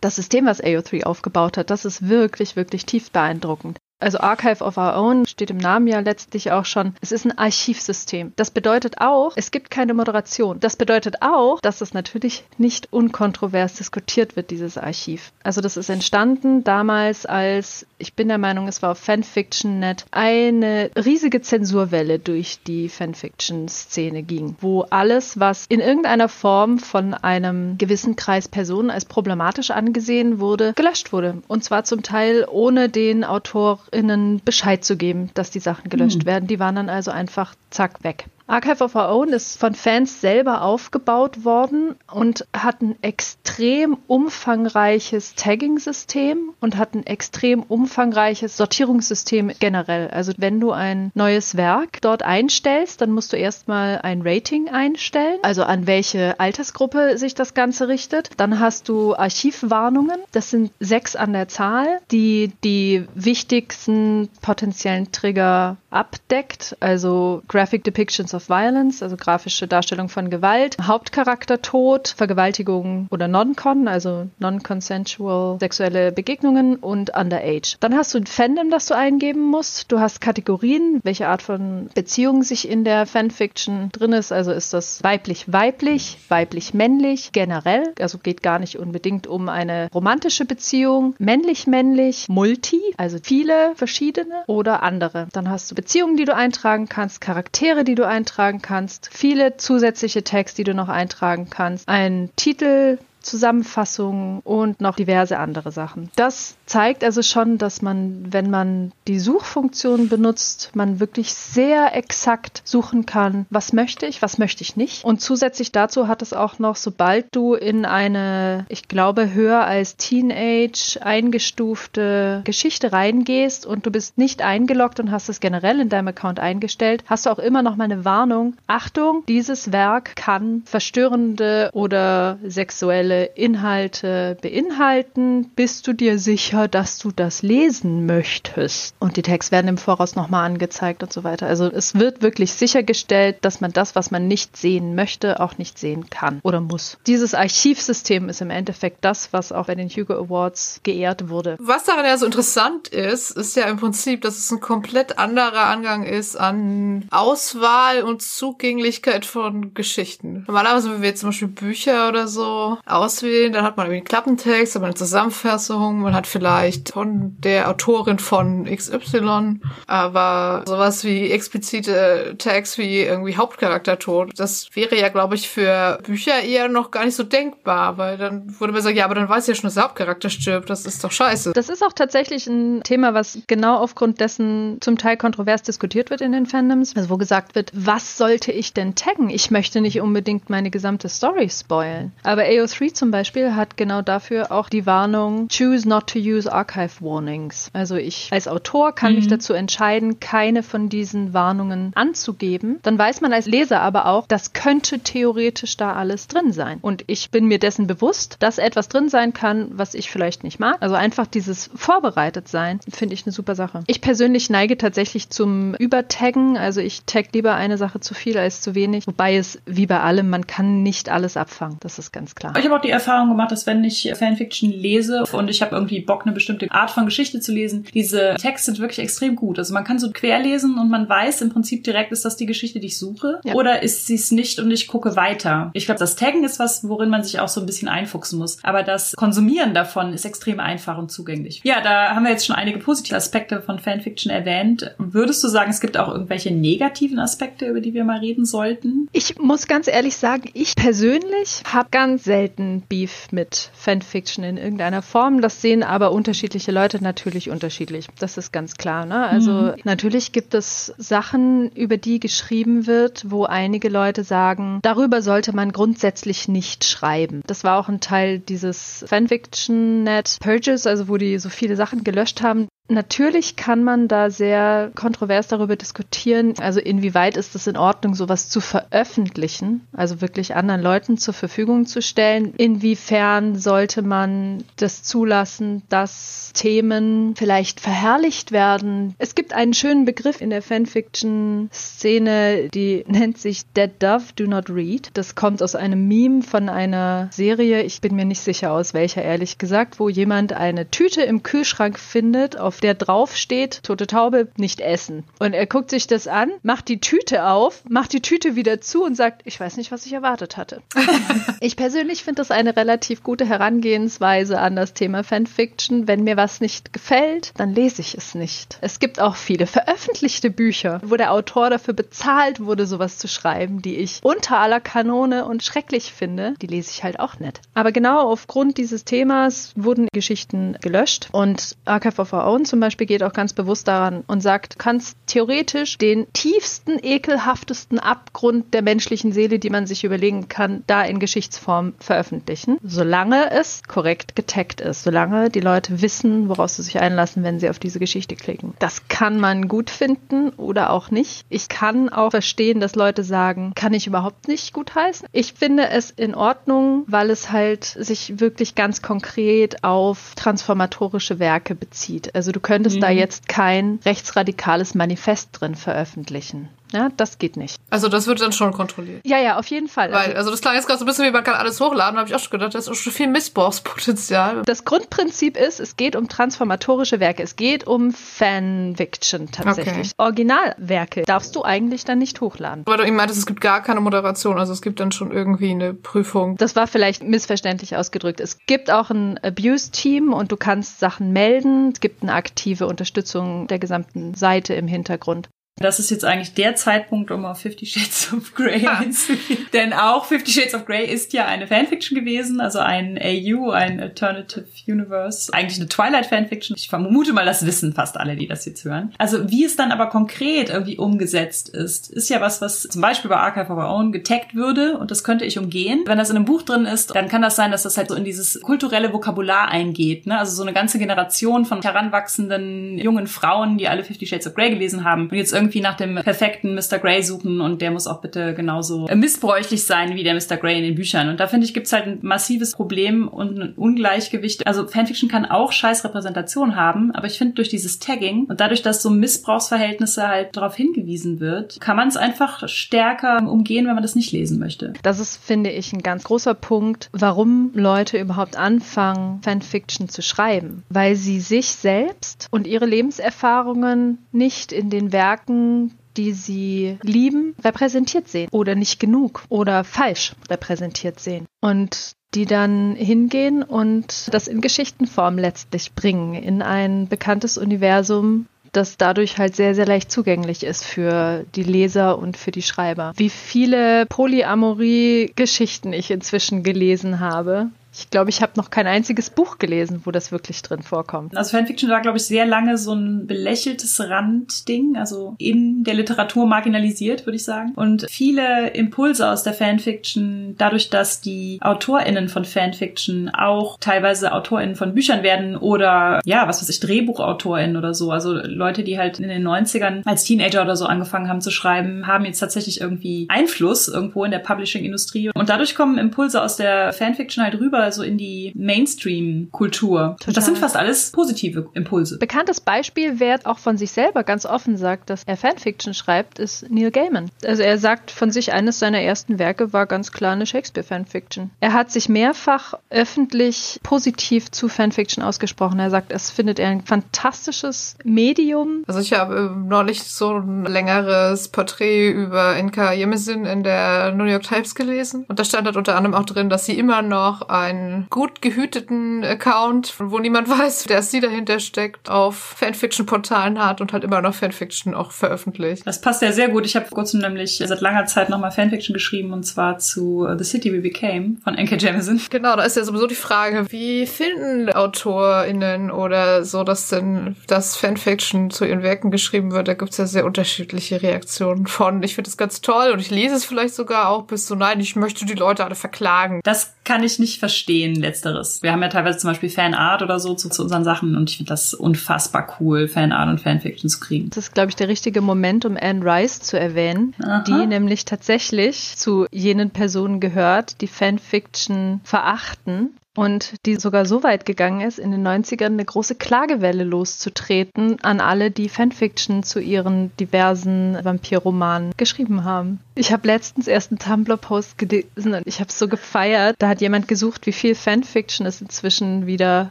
Das System, was AO3 aufgebaut hat, das ist wirklich, wirklich tief beeindruckend. Also Archive of Our Own steht im Namen ja letztlich auch schon. Es ist ein Archivsystem. Das bedeutet auch, es gibt keine Moderation. Das bedeutet auch, dass es natürlich nicht unkontrovers diskutiert wird, dieses Archiv. Also das ist entstanden damals als, ich bin der Meinung, es war auf Fanfiction.net, eine riesige Zensurwelle durch die Fanfiction-Szene ging, wo alles, was in irgendeiner Form von einem gewissen Kreis Personen als problematisch angesehen wurde, gelöscht wurde. Und zwar zum Teil ohne den Autor AutorInnen Bescheid zu geben, dass die Sachen gelöscht mhm. werden. Die waren dann also einfach zack weg. Archive of Our Own ist von Fans selber aufgebaut worden und hat ein extrem umfangreiches Tagging-System und hat ein extrem umfangreiches Sortierungssystem generell. Also wenn du ein neues Werk dort einstellst, dann musst du erstmal ein Rating einstellen, also an welche Altersgruppe sich das Ganze richtet. Dann hast du Archivwarnungen, das sind sechs an der Zahl, die die wichtigsten potenziellen Trigger abdeckt, also Graphic Depictions of Violence, also grafische Darstellung von Gewalt, Hauptcharakter Tod, Vergewaltigung oder Non-Con, also non-consensual sexuelle Begegnungen und Underage. Dann hast du ein Fandom, das du eingeben musst. Du hast Kategorien, welche Art von Beziehung sich in der Fanfiction drin ist. Also ist das weiblich-weiblich, weiblich-männlich, generell, also geht gar nicht unbedingt um eine romantische Beziehung, männlich-männlich, multi, also viele verschiedene oder andere. Dann hast du Beziehungen, die du eintragen kannst, Charaktere, die du eintragen kannst, viele zusätzliche Tags, die du noch eintragen kannst, ein Titel, Zusammenfassungen und noch diverse andere Sachen. Das zeigt also schon, dass man, wenn man die Suchfunktion benutzt, man wirklich sehr exakt suchen kann, was möchte ich, was möchte ich nicht. Und zusätzlich dazu hat es auch noch, sobald du in eine, ich glaube, höher als Teenage eingestufte Geschichte reingehst und du bist nicht eingeloggt und hast es generell in deinem Account eingestellt, hast du auch immer noch mal eine Warnung. Achtung, dieses Werk kann verstörende oder sexuelle sexuelle Inhalte beinhalten, bist du dir sicher, dass du das lesen möchtest? Und die Tags werden im Voraus nochmal angezeigt und so weiter. Also es wird wirklich sichergestellt, dass man das, was man nicht sehen möchte, auch nicht sehen kann oder muss. Dieses Archivsystem ist im Endeffekt das, was auch bei den Hugo Awards geehrt wurde. Was daran ja so interessant ist, ist ja im Prinzip, dass es ein komplett anderer Angang ist an Auswahl und Zugänglichkeit von Geschichten. Normalerweise, wenn wir jetzt zum Beispiel Bücher oder so auswählen, dann hat man irgendwie einen Klappentext, aber eine Zusammenfassung, man hat vielleicht von der Autorin von XY, aber sowas wie explizite Tags wie irgendwie Hauptcharaktertod, das wäre ja, glaube ich, für Bücher eher noch gar nicht so denkbar, weil dann würde man sagen, ja, aber dann weiß ja schon, dass der Hauptcharakter stirbt, das ist doch scheiße. Das ist auch tatsächlich ein Thema, was genau aufgrund dessen zum Teil kontrovers diskutiert wird in den Fandoms, also wo gesagt wird, was sollte ich denn taggen? Ich möchte nicht unbedingt meine gesamte Story spoilen. Aber AO3 zum Beispiel hat genau dafür auch die Warnung Choose not to use archive warnings. Also ich als Autor kann mhm. mich dazu entscheiden, keine von diesen Warnungen anzugeben. Dann weiß man als Leser aber auch, das könnte theoretisch da alles drin sein. Und ich bin mir dessen bewusst, dass etwas drin sein kann, was ich vielleicht nicht mag. Also einfach dieses vorbereitet sein, finde ich eine super Sache. Ich persönlich neige tatsächlich zum Übertaggen. Also ich tag lieber eine Sache zu viel als zu wenig. Wobei es wie bei allem, man kann nicht alles abfangen. Das ist ganz klar. Ich habe die Erfahrung gemacht, dass wenn ich Fanfiction lese und ich habe irgendwie Bock, eine bestimmte Art von Geschichte zu lesen, diese Texte sind wirklich extrem gut. Also man kann so quer lesen und man weiß im Prinzip direkt, ist das die Geschichte, die ich suche ja. oder ist sie es nicht und ich gucke weiter. Ich glaube, das Taggen ist was, worin man sich auch so ein bisschen einfuchsen muss. Aber das Konsumieren davon ist extrem einfach und zugänglich. Ja, da haben wir jetzt schon einige positive Aspekte von Fanfiction erwähnt. Würdest du sagen, es gibt auch irgendwelche negativen Aspekte, über die wir mal reden sollten? Ich muss ganz ehrlich sagen, ich persönlich habe ganz selten Beef mit Fanfiction in irgendeiner Form. Das sehen aber unterschiedliche Leute natürlich unterschiedlich. Das ist ganz klar. Ne? Also mhm. natürlich gibt es Sachen, über die geschrieben wird, wo einige Leute sagen, darüber sollte man grundsätzlich nicht schreiben. Das war auch ein Teil dieses Fanfiction-Net Purges, also wo die so viele Sachen gelöscht haben. Natürlich kann man da sehr kontrovers darüber diskutieren, also inwieweit ist es in Ordnung, sowas zu veröffentlichen, also wirklich anderen Leuten zur Verfügung zu stellen. Inwiefern sollte man das zulassen, dass Themen vielleicht verherrlicht werden. Es gibt einen schönen Begriff in der Fanfiction-Szene, die nennt sich Dead Dove Do Not Read. Das kommt aus einem Meme von einer Serie, ich bin mir nicht sicher aus welcher ehrlich gesagt, wo jemand eine Tüte im Kühlschrank findet, auf der drauf steht, tote Taube, nicht essen. Und er guckt sich das an, macht die Tüte auf, macht die Tüte wieder zu und sagt, ich weiß nicht, was ich erwartet hatte. ich persönlich finde das eine relativ gute Herangehensweise an das Thema Fanfiction. Wenn mir was nicht gefällt, dann lese ich es nicht. Es gibt auch viele veröffentlichte Bücher, wo der Autor dafür bezahlt wurde, sowas zu schreiben, die ich unter aller Kanone und schrecklich finde. Die lese ich halt auch nicht. Aber genau aufgrund dieses Themas wurden Geschichten gelöscht und Archive of Our Own zum Beispiel geht auch ganz bewusst daran und sagt, du kannst theoretisch den tiefsten, ekelhaftesten Abgrund der menschlichen Seele, die man sich überlegen kann, da in Geschichtsform veröffentlichen, solange es korrekt getaggt ist, solange die Leute wissen, woraus sie sich einlassen, wenn sie auf diese Geschichte klicken. Das kann man gut finden oder auch nicht. Ich kann auch verstehen, dass Leute sagen, kann ich überhaupt nicht gut heißen. Ich finde es in Ordnung, weil es halt sich wirklich ganz konkret auf transformatorische Werke bezieht. Also du könntest mhm. da jetzt kein rechtsradikales Manifest drin veröffentlichen. Ja, das geht nicht. Also das wird dann schon kontrolliert. Ja, ja, auf jeden Fall. Weil, also, also das klang jetzt gerade so ein bisschen wie man kann alles hochladen, habe ich auch schon gedacht, das ist schon viel Missbrauchspotenzial. Das Grundprinzip ist, es geht um transformatorische Werke, es geht um Fanfiction tatsächlich. Okay. Originalwerke darfst du eigentlich dann nicht hochladen. Weil du eben meintest, es gibt gar keine Moderation, also es gibt dann schon irgendwie eine Prüfung. Das war vielleicht missverständlich ausgedrückt. Es gibt auch ein Abuse-Team und du kannst Sachen melden. Es gibt eine aktive Unterstützung der gesamten Seite im Hintergrund. Das ist jetzt eigentlich der Zeitpunkt, um auf Fifty Shades of Grey ah. einzugehen. Denn auch Fifty Shades of Grey ist ja eine Fanfiction gewesen, also ein AU, ein Alternative Universe. Eigentlich eine Twilight Fanfiction. Ich vermute mal, das wissen fast alle, die das jetzt hören. Also wie es dann aber konkret irgendwie umgesetzt ist, ist ja was, was zum Beispiel bei Archive of Our Own getaggt würde und das könnte ich umgehen. Wenn das in einem Buch drin ist, dann kann das sein, dass das halt so in dieses kulturelle Vokabular eingeht. Ne? Also so eine ganze Generation von heranwachsenden jungen Frauen, die alle Fifty Shades of Grey gelesen haben und jetzt irgendwie nach dem perfekten Mr. Grey suchen und der muss auch bitte genauso missbräuchlich sein wie der Mr. Grey in den Büchern. Und da finde ich, gibt's halt ein massives Problem und ein Ungleichgewicht. Also Fanfiction kann auch scheiß Repräsentation haben, aber ich finde durch dieses Tagging und dadurch, dass so Missbrauchsverhältnisse halt darauf hingewiesen wird, kann man es einfach stärker umgehen, wenn man das nicht lesen möchte. Das ist, finde ich, ein ganz großer Punkt, warum Leute überhaupt anfangen, Fanfiction zu schreiben. Weil sie sich selbst und ihre Lebenserfahrungen nicht in den Werken Stärken, die sie lieben, repräsentiert sehen oder nicht genug oder falsch repräsentiert sehen. Und die dann hingehen und das in Geschichtenform letztlich bringen, in ein bekanntes Universum, das dadurch halt sehr, sehr leicht zugänglich ist für die Leser und für die Schreiber. Wie viele Polyamorie-Geschichten ich inzwischen gelesen habe, ich glaube, ich habe noch kein einziges Buch gelesen, wo das wirklich drin vorkommt. Also Fanfiction war, glaube ich, sehr lange so ein belächeltes Randding, also in der Literatur marginalisiert, würde ich sagen. Und viele Impulse aus der Fanfiction, dadurch, dass die AutorInnen von Fanfiction auch teilweise AutorInnen von Büchern werden oder, ja, was weiß ich, DrehbuchautorInnen oder so, also Leute, die halt in den 90ern als Teenager oder so angefangen haben zu schreiben, haben jetzt tatsächlich irgendwie Einfluss irgendwo in der Publishing-Industrie. Und dadurch kommen Impulse aus der Fanfiction halt rüber so in die Mainstream-Kultur. Das sind fast alles positive Impulse. Bekanntes Beispiel, wer auch von sich selber ganz offen sagt, dass er Fanfiction schreibt, ist Neil Gaiman. Also er sagt von sich, eines seiner ersten Werke war ganz klar eine Shakespeare-Fanfiction. Er hat sich mehrfach öffentlich positiv zu Fanfiction ausgesprochen. Er sagt, es findet er ein fantastisches Medium. Also ich habe neulich so ein längeres Porträt über Inka Yemezin in der New York Times gelesen. Und da stand halt unter anderem auch drin, dass sie immer noch ein einen gut gehüteten Account, wo niemand weiß, der sie dahinter steckt, auf Fanfiction-Portalen hat und halt immer noch Fanfiction auch veröffentlicht. Das passt ja sehr gut. Ich habe vor kurzem nämlich seit langer Zeit nochmal Fanfiction geschrieben und zwar zu uh, The City We Became von N.K. Jemisin. Genau, da ist ja sowieso die Frage, wie finden AutorInnen oder so, dass denn das Fanfiction zu ihren Werken geschrieben wird? Da gibt's ja sehr unterschiedliche Reaktionen von, ich finde es ganz toll und ich lese es vielleicht sogar auch bis so, nein, ich möchte die Leute alle verklagen. Das kann ich nicht verstehen verstehen, letzteres. Wir haben ja teilweise zum Beispiel Fanart oder so zu, zu unseren Sachen und ich finde das unfassbar cool, Fanart und Fanfiction zu kriegen. Das ist, glaube ich, der richtige Moment, um Anne Rice zu erwähnen, Aha. die nämlich tatsächlich zu jenen Personen gehört, die Fanfiction verachten und die sogar so weit gegangen ist, in den 90ern eine große Klagewelle loszutreten an alle, die Fanfiction zu ihren diversen Vampirromanen geschrieben haben. Ich habe letztens erst einen Tumblr-Post gelesen und ich habe es so gefeiert. Da hat jemand gesucht, wie viel Fanfiction es inzwischen wieder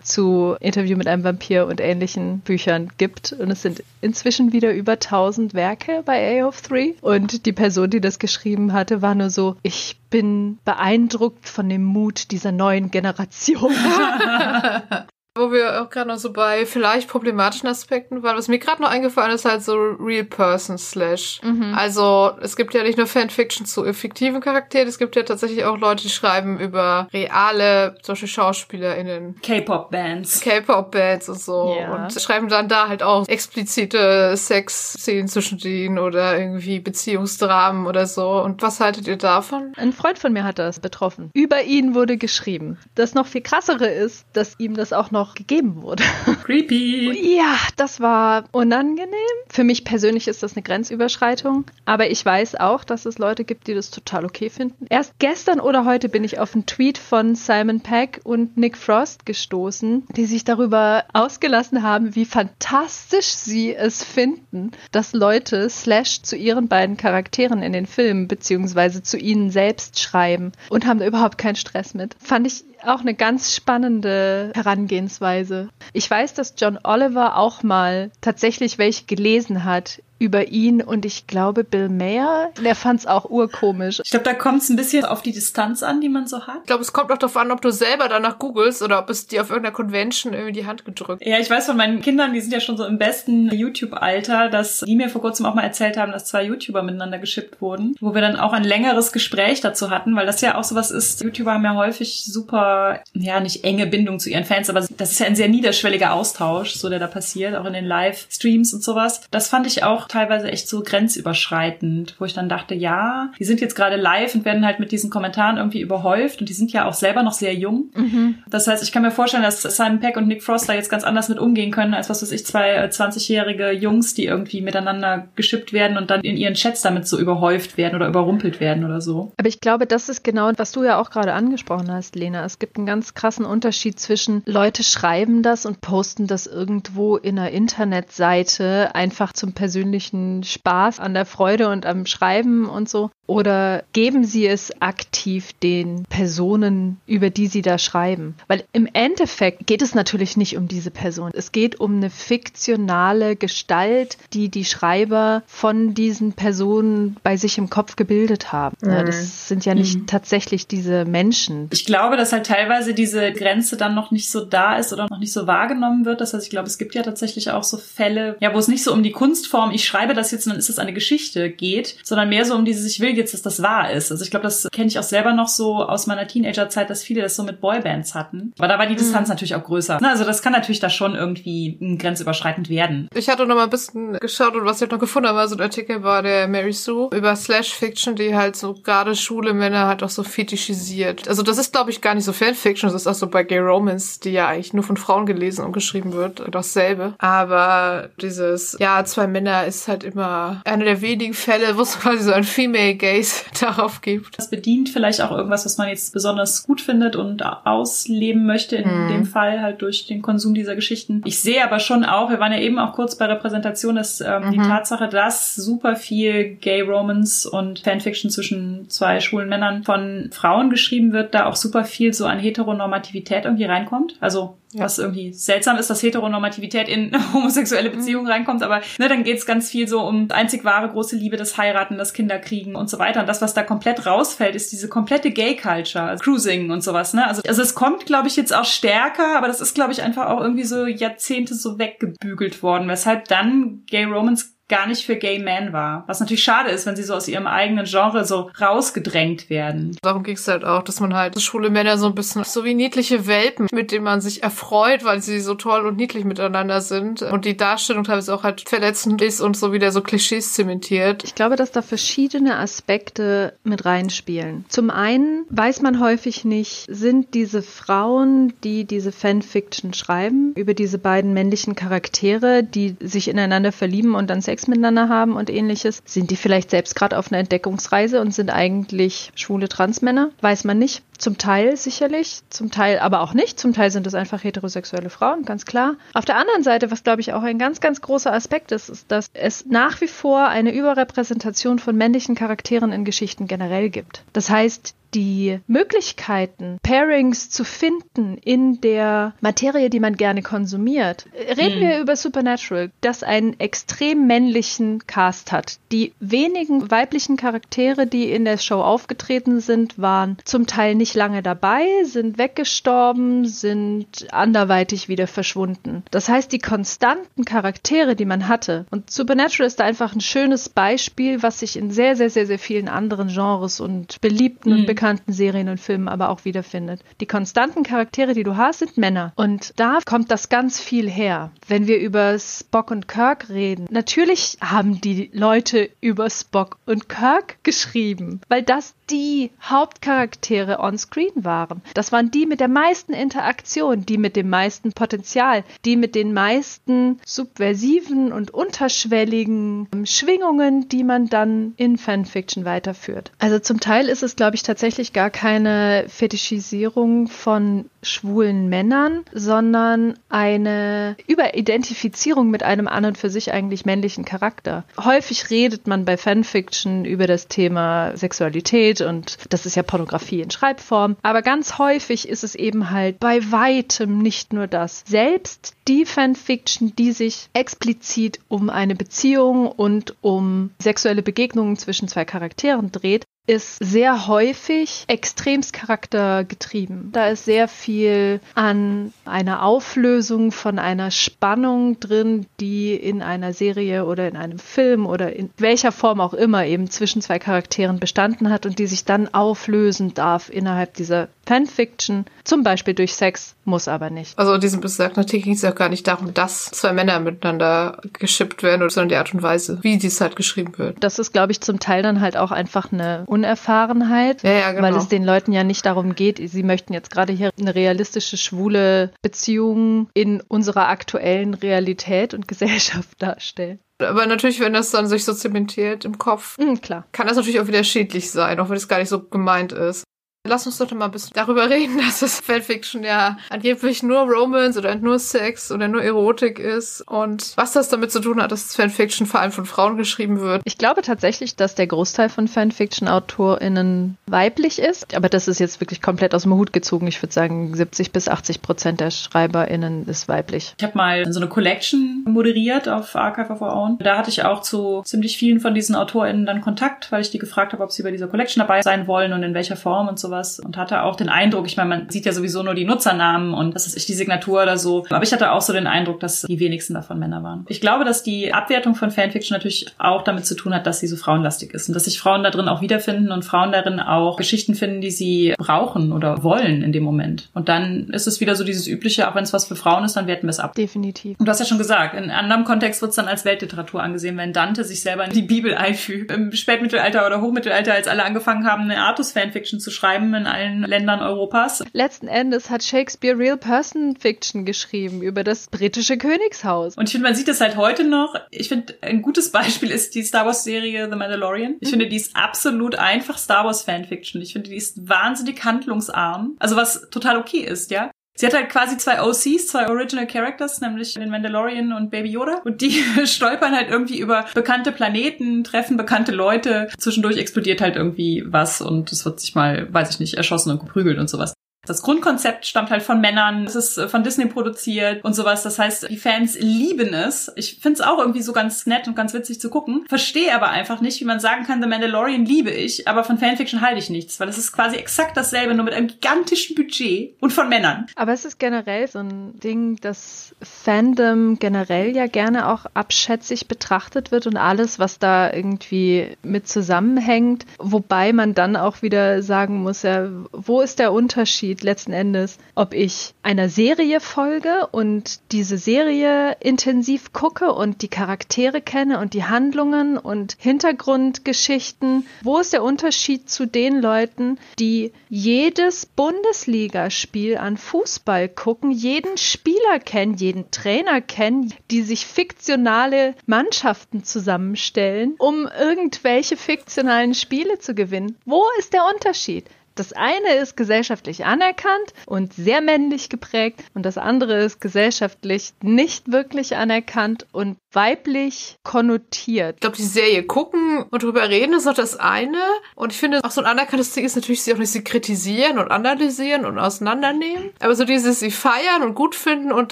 zu Interview mit einem Vampir und ähnlichen Büchern gibt. Und es sind inzwischen wieder über 1000 Werke bei AO3. Und die Person, die das geschrieben hatte, war nur so, ich bin beeindruckt von dem Mut dieser neuen Generation. Wo wir auch gerade noch so bei vielleicht problematischen Aspekten waren. Was mir gerade noch eingefallen ist, halt so Real Person Slash. Mhm. Also es gibt ja nicht nur Fanfiction zu fiktiven Charakteren, es gibt ja tatsächlich auch Leute, die schreiben über reale, zum Beispiel SchauspielerInnen. K-Pop-Bands. K-Pop-Bands und so. Yeah. Und schreiben dann da halt auch explizite Sex-Szenen zwischen denen oder irgendwie Beziehungsdramen oder so. Und was haltet ihr davon? Ein Freund von mir hat das betroffen. Über ihn wurde geschrieben. Das noch viel krassere ist, dass ihm das auch noch noch gegeben wurde. Creepy. Ja, das war unangenehm. Für mich persönlich ist das eine Grenzüberschreitung, aber ich weiß auch, dass es Leute gibt, die das total okay finden. Erst gestern oder heute bin ich auf einen Tweet von Simon Peck und Nick Frost gestoßen, die sich darüber ausgelassen haben, wie fantastisch sie es finden, dass Leute Slash zu ihren beiden Charakteren in den Filmen beziehungsweise zu ihnen selbst schreiben und haben da überhaupt keinen Stress mit. Fand ich auch eine ganz spannende Herangehensweise. Ich weiß, dass John Oliver auch mal tatsächlich welche gelesen hat über ihn und ich glaube Bill Mayer, der fand es auch urkomisch. Ich glaube, da kommt es ein bisschen auf die Distanz an, die man so hat. Ich glaube, es kommt auch darauf an, ob du selber danach googelst oder ob es dir auf irgendeiner Convention irgendwie die Hand gedrückt. Ja, ich weiß von meinen Kindern, die sind ja schon so im besten YouTube-Alter, dass die mir vor kurzem auch mal erzählt haben, dass zwei YouTuber miteinander geschippt wurden, wo wir dann auch ein längeres Gespräch dazu hatten, weil das ja auch sowas ist. YouTuber haben ja häufig super, ja, nicht enge Bindung zu ihren Fans, aber das ist ja ein sehr niederschwelliger Austausch, so der da passiert, auch in den Live-Streams und sowas. Das fand ich auch teilweise echt so grenzüberschreitend, wo ich dann dachte, ja, die sind jetzt gerade live und werden halt mit diesen Kommentaren irgendwie überhäuft und die sind ja auch selber noch sehr jung. Mhm. Das heißt, ich kann mir vorstellen, dass Simon Peck und Nick Frost da jetzt ganz anders mit umgehen können, als was weiß ich, zwei 20-jährige äh, Jungs, die irgendwie miteinander geschippt werden und dann in ihren Chats damit so überhäuft werden oder überrumpelt werden oder so. Aber ich glaube, das ist genau, was du ja auch gerade angesprochen hast, Lena. Es gibt einen ganz krassen Unterschied zwischen Leute schreiben das und posten das irgendwo in einer Internetseite einfach zum persönlichen persönlichen Spaß an der Freude und am Schreiben und so? Oder geben Sie es aktiv den Personen, über die Sie da schreiben? Weil im Endeffekt geht es natürlich nicht um diese Person. Es geht um eine fiktionale Gestalt, die die Schreiber von diesen Personen bei sich im Kopf gebildet haben. Mhm. Das sind ja nicht mhm. tatsächlich diese Menschen. Ich glaube, dass halt teilweise diese Grenze dann noch nicht so da ist oder noch nicht so wahrgenommen wird. Das heißt, ich glaube, es gibt ja tatsächlich auch so Fälle, ja, wo es nicht so um die Kunstform, ich schreibe das jetzt und dann ist es eine Geschichte geht, sondern mehr so um dieses, ich will jetzt, dass das wahr ist. Also ich glaube, das kenne ich auch selber noch so aus meiner Teenagerzeit, dass viele das so mit Boybands hatten. Aber da war die Distanz mhm. natürlich auch größer. Na, also das kann natürlich da schon irgendwie grenzüberschreitend werden. Ich hatte noch mal ein bisschen geschaut und was ich noch gefunden habe, war so ein Artikel war der Mary Sue über Slash Fiction, die halt so gerade schwule Männer halt auch so fetischisiert. Also das ist, glaube ich, gar nicht so Fanfiction, das ist auch so bei Gay Romance, die ja eigentlich nur von Frauen gelesen und geschrieben wird, dasselbe. Aber dieses, ja, zwei Männer ist halt immer einer der wenigen Fälle, wo es quasi so ein Female Gaze darauf gibt. Das bedient vielleicht auch irgendwas, was man jetzt besonders gut findet und ausleben möchte, in hm. dem Fall halt durch den Konsum dieser Geschichten. Ich sehe aber schon auch, wir waren ja eben auch kurz bei Repräsentation, dass ähm, mhm. die Tatsache, dass super viel Gay Romance und Fanfiction zwischen zwei schwulen Männern von Frauen geschrieben wird, da auch super viel so an Heteronormativität irgendwie reinkommt. Also ja. Was irgendwie seltsam ist, dass Heteronormativität in homosexuelle mhm. Beziehungen mhm. reinkommt, aber ne, dann geht's ganz viel so um einzig wahre große Liebe, das Heiraten, das Kinderkriegen und so weiter. Und das, was da komplett rausfällt, ist diese komplette Gay-Culture, also Cruising und sowas. Ne? Also, also es kommt, glaube ich, jetzt auch stärker, aber das ist, glaube ich, einfach auch irgendwie so Jahrzehnte so weggebügelt worden, weshalb dann Gay Romans gar nicht für Gay Men war. Was natürlich schade ist, wenn sie so aus ihrem eigenen Genre so rausgedrängt werden. Darum ging es halt auch, dass man halt schwule Männer so ein bisschen so wie niedliche Welpen, mit denen man sich erfreut, weil sie so toll und niedlich miteinander sind. Und die Darstellung teilweise auch halt verletzend ist und so wieder so Klischees zementiert. Ich glaube, dass da verschiedene Aspekte mit reinspielen. Zum einen weiß man häufig nicht, sind diese Frauen, die diese Fanfiction schreiben, über diese beiden männlichen Charaktere, die sich ineinander verlieben und dann Sex miteinander haben und ähnliches, sind die vielleicht selbst gerade auf einer Entdeckungsreise und sind eigentlich schwule Transmänner? Weiß man nicht. Zum Teil sicherlich, zum Teil aber auch nicht. Zum Teil sind es einfach heterosexuelle Frauen, ganz klar. Auf der anderen Seite, was glaube ich auch ein ganz, ganz großer Aspekt ist, ist, dass es nach wie vor eine Überrepräsentation von männlichen Charakteren in Geschichten generell gibt. Das heißt, die Möglichkeiten, Pairings zu finden in der Materie, die man gerne konsumiert. Reden hm. wir über Supernatural, das einen extrem männlichen Cast hat. Die wenigen weiblichen Charaktere, die in der Show aufgetreten sind, waren zum Teil nicht lange dabei, sind weggestorben, sind anderweitig wieder verschwunden. Das heißt, die konstanten Charaktere, die man hatte, und Supernatural ist da einfach ein schönes Beispiel, was sich in sehr, sehr, sehr, sehr vielen anderen Genres und beliebten hm. und bekannten bekannten Serien und Filmen aber auch wiederfindet. Die konstanten Charaktere, die du hast, sind Männer. Und da kommt das ganz viel her. Wenn wir über Spock und Kirk reden, natürlich haben die Leute über Spock und Kirk geschrieben, weil das die Hauptcharaktere on-screen waren. Das waren die mit der meisten Interaktion, die mit dem meisten Potenzial, die mit den meisten subversiven und unterschwelligen Schwingungen, die man dann in Fanfiction weiterführt. Also zum Teil ist es, glaube ich, tatsächlich tatsächlich gar keine Fetischisierung von schwulen Männern, sondern eine Überidentifizierung mit einem an und für sich eigentlich männlichen Charakter. Häufig redet man bei Fanfiction über das Thema Sexualität und das ist ja Pornografie in Schreibform, aber ganz häufig ist es eben halt bei weitem nicht nur das. Selbst die Fanfiction, die sich explizit um eine Beziehung und um sexuelle Begegnungen zwischen zwei Charakteren dreht, ist sehr häufig extremst charaktergetrieben. Da ist sehr viel an einer Auflösung von einer Spannung drin, die in einer Serie oder in einem Film oder in welcher Form auch immer eben zwischen zwei Charakteren bestanden hat und die sich dann auflösen darf innerhalb dieser Fanfiction, zum Beispiel durch Sex, muss aber nicht. Also in diesem besagten Artikel ging es ja gar nicht darum, dass zwei Männer miteinander geschippt werden, sondern die Art und Weise, wie dies halt geschrieben wird. Das ist, glaube ich, zum Teil dann halt auch einfach eine Unerfahrenheit, ja, ja, genau. weil es den Leuten ja nicht darum geht, sie möchten jetzt gerade hier eine realistische schwule Beziehung in unserer aktuellen Realität und Gesellschaft darstellen. Aber natürlich, wenn das dann sich so zementiert im Kopf, mhm, klar. kann das natürlich auch wieder schädlich sein, auch wenn es gar nicht so gemeint ist. Lass uns doch mal ein bisschen darüber reden, dass das Fanfiction ja angeblich nur Romance oder nur Sex oder nur Erotik ist und was das damit zu tun hat, dass Fanfiction vor allem von Frauen geschrieben wird. Ich glaube tatsächlich, dass der Großteil von Fanfiction-AutorInnen weiblich ist, aber das ist jetzt wirklich komplett aus dem Hut gezogen. Ich würde sagen, 70 bis 80 Prozent der SchreiberInnen ist weiblich. Ich habe mal so eine Collection moderiert auf Archive of Our Own. Da hatte ich auch zu ziemlich vielen von diesen AutorInnen dann Kontakt, weil ich die gefragt habe, ob sie bei dieser Collection dabei sein wollen und in welcher Form und so sowas und hatte auch den Eindruck, ich meine, man sieht ja sowieso nur die Nutzernamen und das ist ich die Signatur oder so, aber ich hatte auch so den Eindruck, dass die wenigsten davon Männer waren. Ich glaube, dass die Abwertung von Fanfiction natürlich auch damit zu tun hat, dass sie so frauenlastig ist und dass sich Frauen da drin auch wiederfinden und Frauen darin auch Geschichten finden, die sie brauchen oder wollen in dem Moment. Und dann ist es wieder so dieses übliche, auch wenn es was für Frauen ist, dann werten wir es ab. Definitiv. Und du hast ja schon gesagt, in anderem Kontext wird es dann als Weltliteratur angesehen, wenn Dante sich selber in die Bibel einfügt. Im Spätmittelalter oder Hochmittelalter, als alle angefangen haben, eine Artus-Fanfiction zu schreiben, schreiben in allen Ländern Europas. Letzten Endes hat Shakespeare Real Person Fiction geschrieben über das britische Königshaus. Und ich finde, man sieht das halt heute noch. Ich finde, ein gutes Beispiel ist die Star Wars Serie The Mandalorian. Ich mhm. finde, die ist absolut einfach Star Wars Fanfiction. Ich finde, die ist wahnsinnig handlungsarm. Also was total okay ist, ja. Sie hat halt quasi zwei OCs, zwei Original Characters, nämlich den Mandalorian und Baby Yoda. Und die stolpern halt irgendwie über bekannte Planeten, treffen bekannte Leute. Zwischendurch explodiert halt irgendwie was und es wird sich mal, weiß ich nicht, erschossen und geprügelt und sowas. Das Grundkonzept stammt halt von Männern, es ist äh, von Disney produziert und sowas. Das heißt, die Fans lieben es. Ich finde es auch irgendwie so ganz nett und ganz witzig zu gucken. Verstehe aber einfach nicht, wie man sagen kann, The Mandalorian liebe ich, aber von Fanfiction halte ich nichts, weil es ist quasi exakt dasselbe, nur mit einem gigantischen Budget und von Männern. Aber es ist generell so ein Ding, dass Fandom generell ja gerne auch abschätzig betrachtet wird und alles, was da irgendwie mit zusammenhängt. Wobei man dann auch wieder sagen muss, ja, wo ist der Unterschied? Unterschied letzten Endes, ob ich einer Serie folge und diese Serie intensiv gucke und die Charaktere kenne und die Handlungen und Hintergrundgeschichten. Wo ist der Unterschied zu den Leuten, die jedes Bundesligaspiel an Fußball gucken, jeden Spieler kennen, jeden Trainer kennen, die sich fiktionale Mannschaften zusammenstellen, um irgendwelche fiktionalen Spiele zu gewinnen? Wo ist der Unterschied? Das eine ist gesellschaftlich anerkannt und sehr männlich geprägt und das andere ist gesellschaftlich nicht wirklich anerkannt und weiblich konnotiert. Ich glaube, die Serie gucken und drüber reden ist noch das eine. Und ich finde, auch so ein anerkanntes Ding ist natürlich, sie auch nicht sie kritisieren und analysieren und auseinandernehmen. Aber so dieses, sie feiern und gut finden und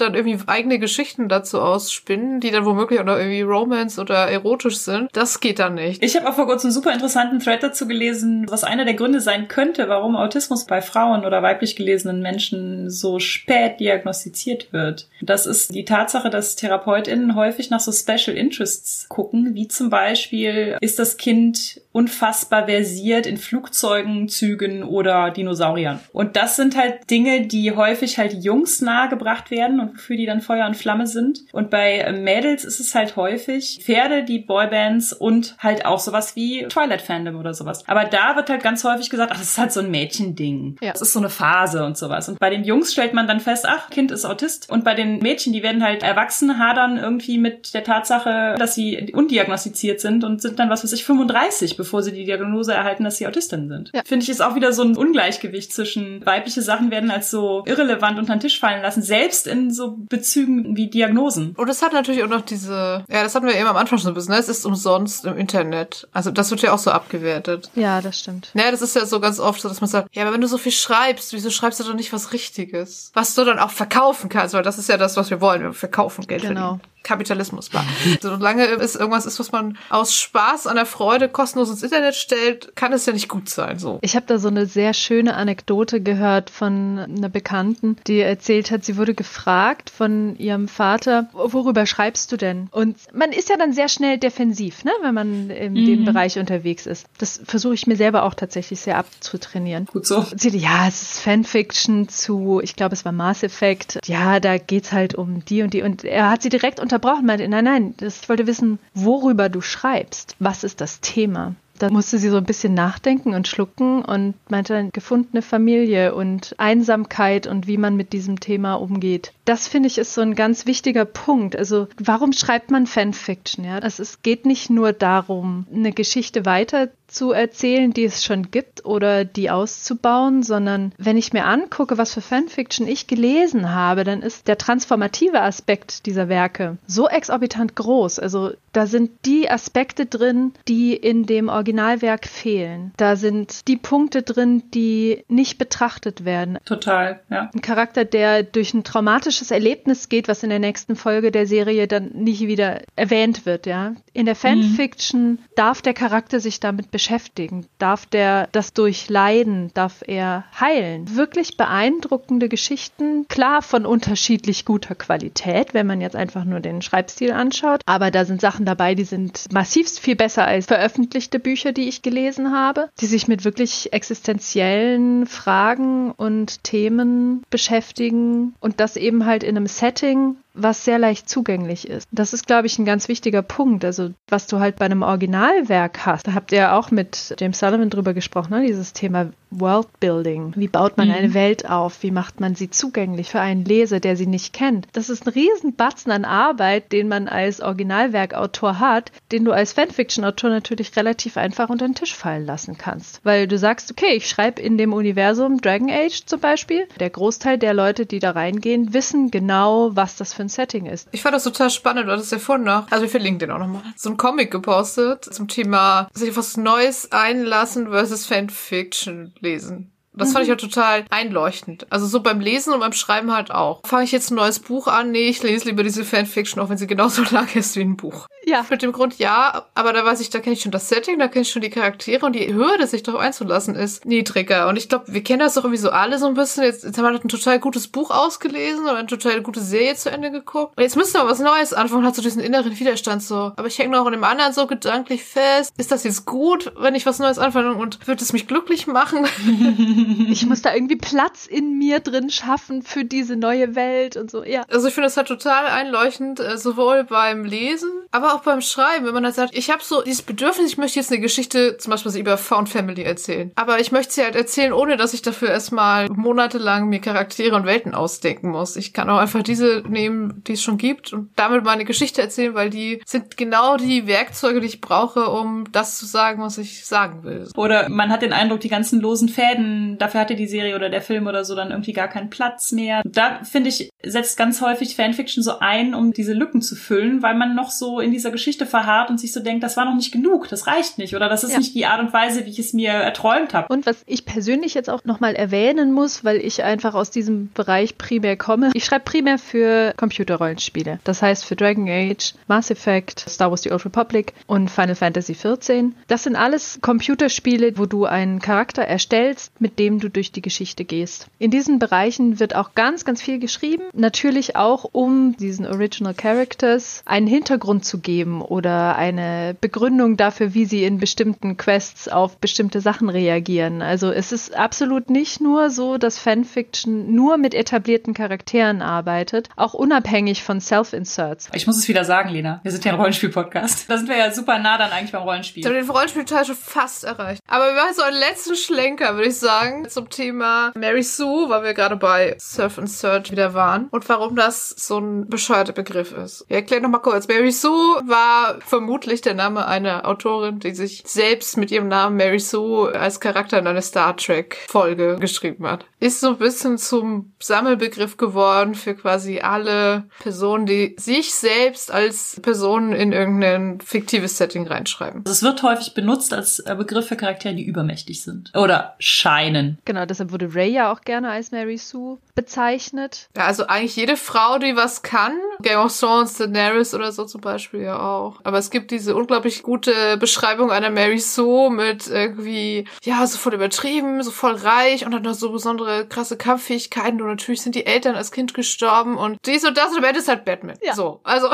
dann irgendwie eigene Geschichten dazu ausspinnen, die dann womöglich auch noch irgendwie Romance oder erotisch sind, das geht dann nicht. Ich habe auch vor kurzem einen super interessanten Thread dazu gelesen, was einer der Gründe sein könnte, warum Autismus bei Frauen oder weiblich gelesenen Menschen so spät diagnostiziert wird. Das ist die Tatsache, dass TherapeutInnen häufig nach so Special Interests gucken, wie zum Beispiel, ist das Kind unfassbar versiert in Flugzeugen, Zügen oder Dinosauriern. Und das sind halt Dinge, die häufig halt Jungs nahegebracht werden und wofür die dann Feuer und Flamme sind. Und bei Mädels ist es halt häufig Pferde, die Boybands und halt auch sowas wie Twilight Fandom oder sowas. Aber da wird halt ganz häufig gesagt, ach, das ist halt so ein Mädchending. Ja. Das ist so eine Phase und sowas. Und bei den Jungs stellt man dann fest, ach, Kind ist Autist. Und bei den Mädchen, die werden halt erwachsen, hadern irgendwie mit der Tatsache, dass sie undiagnostiziert sind und sind dann, was weiß ich, 35 bevor sie die Diagnose erhalten, dass sie Autistin sind. Ja. Finde ich, ist auch wieder so ein Ungleichgewicht zwischen weibliche Sachen werden als so irrelevant unter den Tisch fallen lassen, selbst in so Bezügen wie Diagnosen. Und es hat natürlich auch noch diese, ja, das hatten wir eben am Anfang schon ein bisschen, ne? es ist umsonst im Internet. Also das wird ja auch so abgewertet. Ja, das stimmt. Ja, das ist ja so ganz oft so, dass man sagt, ja, aber wenn du so viel schreibst, wieso schreibst du doch nicht was Richtiges? Was du dann auch verkaufen kannst, weil das ist ja das, was wir wollen. Wir verkaufen Geld genau. verdienen. Kapitalismus, bla. Solange es irgendwas ist, was man aus Spaß an der Freude kostenlos ins Internet stellt, kann es ja nicht gut sein, so. Ich habe da so eine sehr schöne Anekdote gehört von einer Bekannten, die erzählt hat, sie wurde gefragt von ihrem Vater, worüber schreibst du denn? Und man ist ja dann sehr schnell defensiv, ne, wenn man in mhm. dem Bereich unterwegs ist. Das versuche ich mir selber auch tatsächlich sehr abzutrainieren. Gut so. Sie, ja, es ist Fanfiction zu, ich glaube, es war Mass Effect. Ja, da geht's halt um die und die. Und er hat sie direkt unterbrochen, meinte, nein, nein, das, ich wollte wissen, worüber du schreibst. Was ist das Thema? Da musste sie so ein bisschen nachdenken und schlucken und meinte dann gefundene Familie und Einsamkeit und wie man mit diesem Thema umgeht. Das finde ich ist so ein ganz wichtiger Punkt. Also warum schreibt man Fanfiction? Ja, also, es geht nicht nur darum, eine Geschichte weiter zu erzählen, die es schon gibt oder die auszubauen, sondern wenn ich mir angucke, was für Fanfiction ich gelesen habe, dann ist der transformative Aspekt dieser Werke so exorbitant groß. Also da sind die Aspekte drin, die in dem Originalwerk fehlen. Da sind die Punkte drin, die nicht betrachtet werden. Total, ja. Ein Charakter, der durch ein traumatisches Erlebnis geht, was in der nächsten Folge der Serie dann nicht wieder erwähnt wird, ja. In der mhm. Fanfiction mhm. darf der Charakter sich damit beschäftigen beschäftigen? Darf der das durchleiden? Darf er heilen? Wirklich beeindruckende Geschichten, klar von unterschiedlich guter Qualität, wenn man jetzt einfach nur den Schreibstil anschaut. Aber da sind Sachen dabei, die sind massivst viel besser als veröffentlichte Bücher, die ich gelesen habe, die sich mit wirklich existenziellen Fragen und Themen beschäftigen und das eben halt in einem Setting, was sehr leicht zugänglich ist. Das ist, glaube ich, ein ganz wichtiger Punkt. Also, was du halt bei einem Originalwerk hast, da habt ihr auch mit James Sullivan drüber gesprochen, ne? dieses Thema Worldbuilding. Wie baut man mhm. eine Welt auf? Wie macht man sie zugänglich für einen Leser, der sie nicht kennt? Das ist ein Riesenbatzen an Arbeit, den man als Originalwerkautor hat, den du als Fanfiction-Autor natürlich relativ einfach unter den Tisch fallen lassen kannst. Weil du sagst, okay, ich schreibe in dem Universum Dragon Age zum Beispiel. Der Großteil der Leute, die da reingehen, wissen genau, was das für ein Setting ist. Ich fand das total spannend, du hattest ja vorhin noch, also wir verlinken den auch nochmal, so ein Comic gepostet zum Thema sich was Neues einlassen versus Fanfiction lesen. Das fand ich ja total einleuchtend. Also so beim Lesen und beim Schreiben halt auch. Fange ich jetzt ein neues Buch an? Nee, ich lese lieber diese Fanfiction, auch wenn sie genauso lang ist wie ein Buch. Ja. Mit dem Grund ja, aber da weiß ich, da kenne ich schon das Setting, da kenne ich schon die Charaktere und die Hürde, sich darauf einzulassen, ist niedriger. Und ich glaube, wir kennen das doch irgendwie so alle so ein bisschen. Jetzt, jetzt haben wir halt ein total gutes Buch ausgelesen oder eine total gute Serie zu Ende geguckt. Und jetzt müssen wir was Neues anfangen, hat so diesen inneren Widerstand so. Aber ich hänge noch in dem anderen so gedanklich fest. Ist das jetzt gut, wenn ich was Neues anfange und wird es mich glücklich machen? Ich muss da irgendwie Platz in mir drin schaffen für diese neue Welt und so, ja. Also ich finde das halt total einleuchtend, äh, sowohl beim Lesen, aber auch beim Schreiben, wenn man halt sagt, ich habe so dieses Bedürfnis, ich möchte jetzt eine Geschichte zum Beispiel über Found Family erzählen. Aber ich möchte sie halt erzählen, ohne dass ich dafür erstmal monatelang mir Charaktere und Welten ausdenken muss. Ich kann auch einfach diese nehmen, die es schon gibt und damit meine Geschichte erzählen, weil die sind genau die Werkzeuge, die ich brauche, um das zu sagen, was ich sagen will. Oder man hat den Eindruck, die ganzen losen Fäden, dafür hatte die Serie oder der Film oder so dann irgendwie gar keinen Platz mehr. Da finde ich, setzt ganz häufig Fanfiction so ein, um diese Lücken zu füllen, weil man noch so in dieser Geschichte verharrt und sich so denkt, das war noch nicht genug, das reicht nicht oder das ist Ja. nicht die Art und Weise, wie ich es mir erträumt habe. Und was ich persönlich jetzt auch nochmal erwähnen muss, weil ich einfach aus diesem Bereich primär komme. Ich schreibe primär für Computerrollenspiele. Das heißt für Dragon Age, Mass Effect, Star Wars The Old Republic und Final Fantasy XIV. Das sind alles Computerspiele, wo du einen Charakter erstellst, mit dem du durch die Geschichte gehst. In diesen Bereichen wird auch ganz, ganz viel geschrieben. Natürlich auch, um diesen Original Characters einen Hintergrund zu geben oder eine Begründung dafür, wie sie in bestimmten Quests auf bestimmte Sachen reagieren. Also es ist absolut nicht nur so, dass Fanfiction nur mit etablierten Charakteren arbeitet, auch unabhängig von Self-Inserts. Ich muss es wieder sagen, Lena. Wir sind ja ein Rollenspiel-Podcast. Da sind wir ja super nah dann eigentlich beim Rollenspiel. Ich habe den Rollenspielteil schon fast erreicht. Aber wir machen so einen letzten Schlenker, würde ich sagen, zum Thema Mary Sue, weil wir gerade bei Surf and Search wieder waren und warum das so ein bescheuerter Begriff ist. Ich erkläre nochmal kurz. Mary Sue war vermutlich der Name einer Autorin, die sich selbst mit ihrem Namen Mary Sue als Charakter in eine Star Trek Folge geschrieben hat. Ist so ein bisschen zum Sammelbegriff geworden für quasi alle Personen, die sich selbst als Personen in irgendein fiktives Setting reinschreiben. Also es wird häufig benutzt als äh, Begriff für Charaktere, die übermächtig sind. Oder scheinen. Genau, deshalb wurde Ray ja auch gerne als Mary Sue bezeichnet. Ja, also eigentlich jede Frau, die was kann. Game of Thrones, Daenerys oder so zum Beispiel ja auch. Aber es gibt diese unglaublich gute Beschreibung einer Mary Sue mit irgendwie, ja, so voll übertrieben, so voll reich und hat noch so besondere krasse Kampffähigkeiten und natürlich sind die Eltern als Kind gestorben und dies und das und am Ende ist halt Batman. Ja. So, also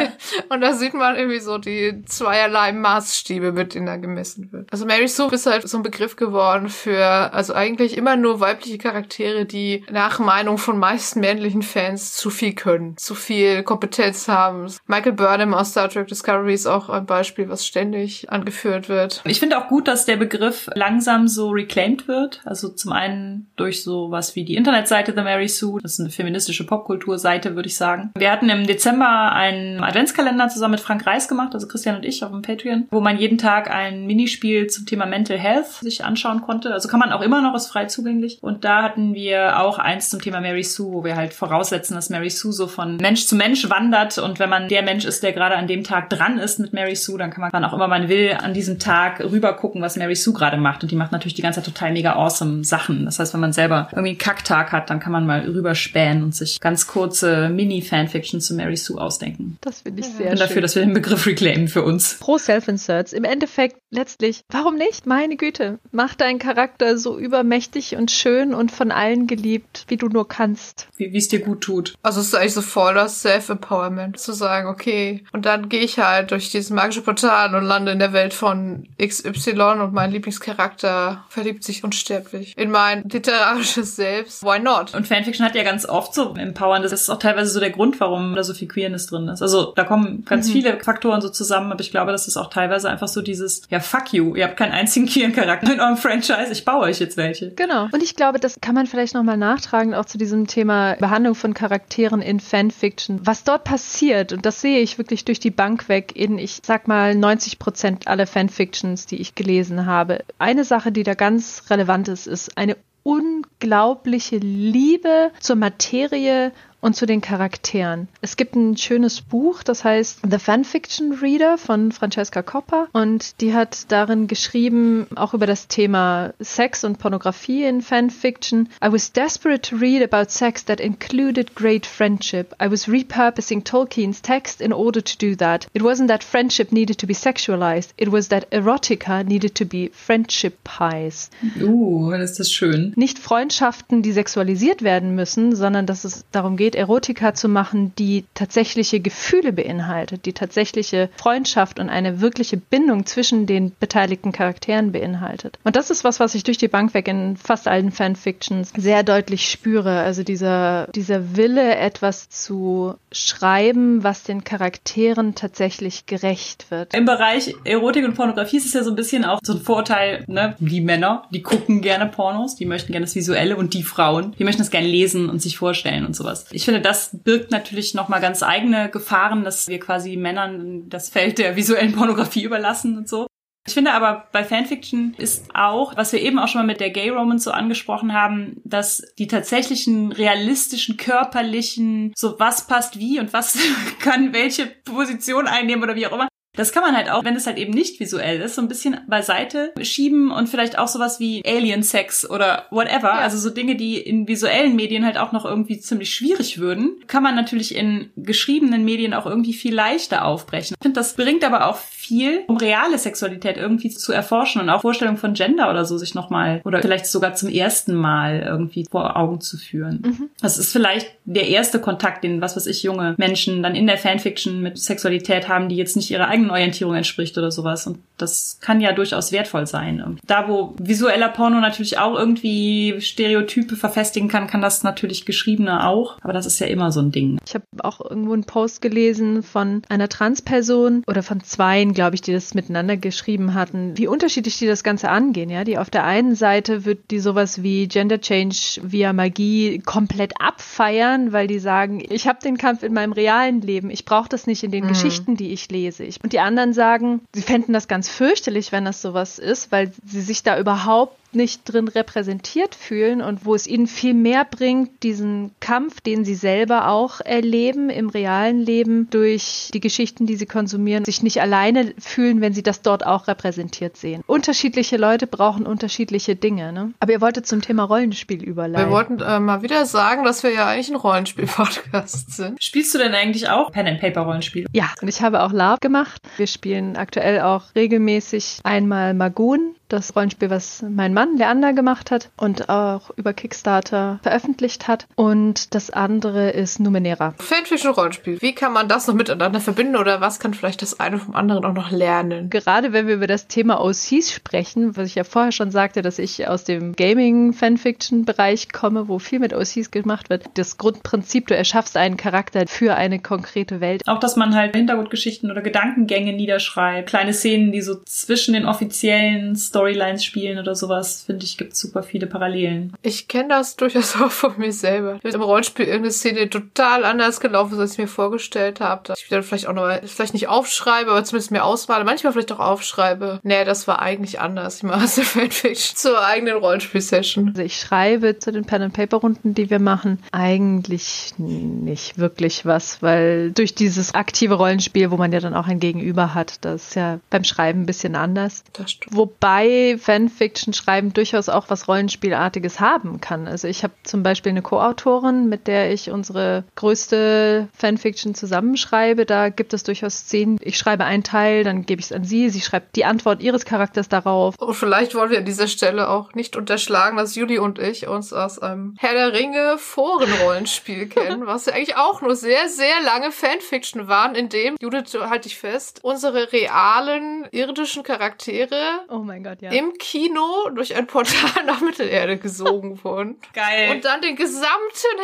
und da sieht man irgendwie so die zweierlei Maßstäbe, mit denen da gemessen wird. Also Mary Sue ist halt so ein Begriff geworden für, also eigentlich immer nur weibliche Charaktere, die nach Meinung von meisten männlichen Fans zu viel können, zu viel Kompetenz haben. Michael Burnham aus Star Trek Discovery ist auch ein Beispiel, was ständig angeführt wird. Ich finde auch gut, dass der Begriff langsam so reclaimed wird. Also zum einen durch sowas wie die Internetseite The Mary Sue. Das ist eine feministische Popkulturseite, würde ich sagen. Wir hatten im Dezember einen Adventskalender zusammen mit Frank Reis gemacht, also Christian und ich auf dem Patreon, wo man jeden Tag ein Minispiel zum Thema Mental Health sich anschauen konnte. Also kann man auch immer noch, ist frei zugänglich. Und da hatten wir auch eins zum Thema Mary Sue, wo wir halt voraussetzen, dass Mary Sue so von Mensch zu Mensch wandert. Und wenn man der Mensch ist, der gerade an dem Tag dran ist mit Mary Sue, dann kann man, wann auch immer man will, an diesem Tag rüber gucken, was Mary Sue gerade macht. Und die macht natürlich die ganze Zeit total mega awesome Sachen. Das heißt, wenn man selber irgendwie einen Kacktag hat, dann kann man mal rüberspähen und sich ganz kurze Mini-Fanfiction zu Mary Sue ausdenken. Das finde ich Ich sehr bin schön. dafür, dass wir den Begriff reclaimen für uns. Pro Self-Inserts. Im Endeffekt letztlich, warum nicht? Meine Güte, mach deinen Charakter so übermächtig und schön und von allen geliebt, wie du nur kannst. Wie wie es dir gut tut. Also es ist eigentlich so voll das Self-Empowerment, zu sagen, okay, und dann gehe ich halt durch dieses magische Portal und lande in der Welt von XY und mein Lieblingscharakter verliebt sich unsterblich in mein literarisches Selbst. Why not? Und Fanfiction hat ja ganz oft so empowern. Das ist auch teilweise so der Grund, warum da so viel Queerness drin ist. Also da kommen ganz viele Faktoren so zusammen, aber ich glaube, das ist auch teilweise einfach so dieses, ja, fuck you, ihr habt keinen einzigen queeren Charakter in eurem Franchise, ich baue euch jetzt welche. Genau. Und ich glaube, das kann man vielleicht nochmal nachtragen, auch zu diesem Thema Behandlung von Charakteren in Fanfiction. Was dort passiert, und das sehe ich wirklich durch die Bank weg in, ich sag mal, 90 Prozent aller Fanfictions, die ich gelesen habe. Eine Sache, die da ganz relevant ist, ist eine unglaubliche Liebe zur Materie und zu den Charakteren. Es gibt ein schönes Buch, das heißt The Fanfiction Reader von Francesca Coppa und die hat darin geschrieben, auch über das Thema Sex und Pornografie in Fanfiction. I was desperate to read about sex that included great friendship. I was repurposing Tolkien's text in order to do that. It wasn't that friendship needed to be sexualized, it was that erotica needed to be friendship pies. Uh, das ist schön. Nicht Freundschaften, die sexualisiert werden müssen, sondern dass es darum geht, Erotika zu machen, die tatsächliche Gefühle beinhaltet, die tatsächliche Freundschaft und eine wirkliche Bindung zwischen den beteiligten Charakteren beinhaltet. Und das ist was, was ich durch die Bank weg in fast allen Fanfictions sehr deutlich spüre. Also dieser, dieser Wille, etwas zu schreiben, was den Charakteren tatsächlich gerecht wird. Im Bereich Erotik und Pornografie ist es ja so ein bisschen auch so ein Vorteil, ne? Die Männer, die gucken gerne Pornos, die möchten gerne das Visuelle und die Frauen, die möchten das gerne lesen und sich vorstellen und sowas. Ich finde, das birgt natürlich nochmal ganz eigene Gefahren, dass wir quasi Männern das Feld der visuellen Pornografie überlassen und so. Ich finde aber bei Fanfiction ist auch, was wir eben auch schon mal mit der Gay Romance so angesprochen haben, dass die tatsächlichen realistischen, körperlichen, so was passt wie und was kann welche Position einnehmen oder wie auch immer, das kann man halt auch, wenn es halt eben nicht visuell ist, so ein bisschen beiseite schieben und vielleicht auch sowas wie Alien Sex oder whatever. Ja. Also so Dinge, die in visuellen Medien halt auch noch irgendwie ziemlich schwierig würden, kann man natürlich in geschriebenen Medien auch irgendwie viel leichter aufbrechen. Ich finde, das bringt aber auch viel, um reale Sexualität irgendwie zu erforschen und auch Vorstellungen von Gender oder so sich nochmal oder vielleicht sogar zum ersten Mal irgendwie vor Augen zu führen. Mhm. Das ist vielleicht der erste Kontakt, den, was weiß ich, junge Menschen dann in der Fanfiction mit Sexualität haben, die jetzt nicht ihrer eigenen Orientierung entspricht oder sowas. Und das kann ja durchaus wertvoll sein. Da, wo visueller Porno natürlich auch irgendwie Stereotype verfestigen kann, kann das natürlich geschriebener auch. Aber das ist ja immer so ein Ding. Ich habe auch irgendwo einen Post gelesen von einer Transperson oder von zweien, glaube ich, die das miteinander geschrieben hatten, wie unterschiedlich die das Ganze angehen. Ja, die auf der einen Seite wird die sowas wie Gender Change via Magie komplett abfeiern, weil die sagen, ich habe den Kampf in meinem realen Leben, ich brauche das nicht in den mhm. Geschichten, die ich lese. Ich, die anderen sagen, sie fänden das ganz fürchterlich, wenn das sowas ist, weil sie sich da überhaupt nicht drin repräsentiert fühlen und wo es ihnen viel mehr bringt, diesen Kampf, den sie selber auch erleben im realen Leben durch die Geschichten, die sie konsumieren, sich nicht alleine fühlen, wenn sie das dort auch repräsentiert sehen. Unterschiedliche Leute brauchen unterschiedliche Dinge. Ne? Aber ihr wolltet zum Thema Rollenspiel überleiten. Wir wollten äh, mal wieder sagen, dass wir ja eigentlich ein Rollenspiel-Podcast sind. Spielst du denn eigentlich auch Pen-and-Paper-Rollenspiele? Ja, und ich habe auch Lab gemacht. Wir spielen aktuell auch regelmäßig einmal Magoon das Rollenspiel, was mein Mann Leander gemacht hat und auch über Kickstarter veröffentlicht hat. Und das andere ist Numenera. Fanfiction Rollenspiel. Wie kann man das noch miteinander verbinden oder was kann vielleicht das eine vom anderen auch noch lernen? Gerade wenn wir über das Thema OCs sprechen, was ich ja vorher schon sagte, dass ich aus dem Gaming-Fanfiction-Bereich komme, wo viel mit OCs gemacht wird. Das Grundprinzip, du erschaffst einen Charakter für eine konkrete Welt. Auch, dass man halt Hintergrundgeschichten oder Gedankengänge niederschreibt, kleine Szenen, die so zwischen den offiziellen Storylines spielen oder sowas, finde ich, gibt super viele Parallelen. Ich kenne das durchaus auch von mir selber. Mit im Rollenspiel irgendeine Szene total anders gelaufen ist, als ich mir vorgestellt habe. Dass ich dann vielleicht auch noch, vielleicht nicht aufschreibe, aber zumindest mir ausmale, manchmal vielleicht auch aufschreibe. Nee, das war eigentlich anders. Ich mache es eine Fanfiction zur eigenen Rollenspiel-Session. Also ich schreibe zu den Pen-and-Paper-Runden, die wir machen, eigentlich nicht wirklich was, weil durch dieses aktive Rollenspiel, wo man ja dann auch ein Gegenüber hat, das ist ja beim Schreiben ein bisschen anders. Das stimmt. Wobei Fanfiction schreiben durchaus auch was Rollenspielartiges haben kann. Also ich habe zum Beispiel eine Co-Autorin, mit der ich unsere größte Fanfiction zusammenschreibe. Da gibt es durchaus Szenen. Ich schreibe einen Teil, dann gebe ich es an sie. Sie schreibt die Antwort ihres Charakters darauf. Und vielleicht wollen wir an dieser Stelle auch nicht unterschlagen, dass Julie und ich uns aus einem Herr der Ringe Forenrollenspiel kennen, was ja eigentlich auch nur sehr, sehr lange Fanfiction waren, in dem, Judith, halte ich fest, unsere realen irdischen Charaktere oh mein Gott, ja. im Kino durch ein Portal nach Mittelerde gesogen wurden. Geil. Und dann den gesamten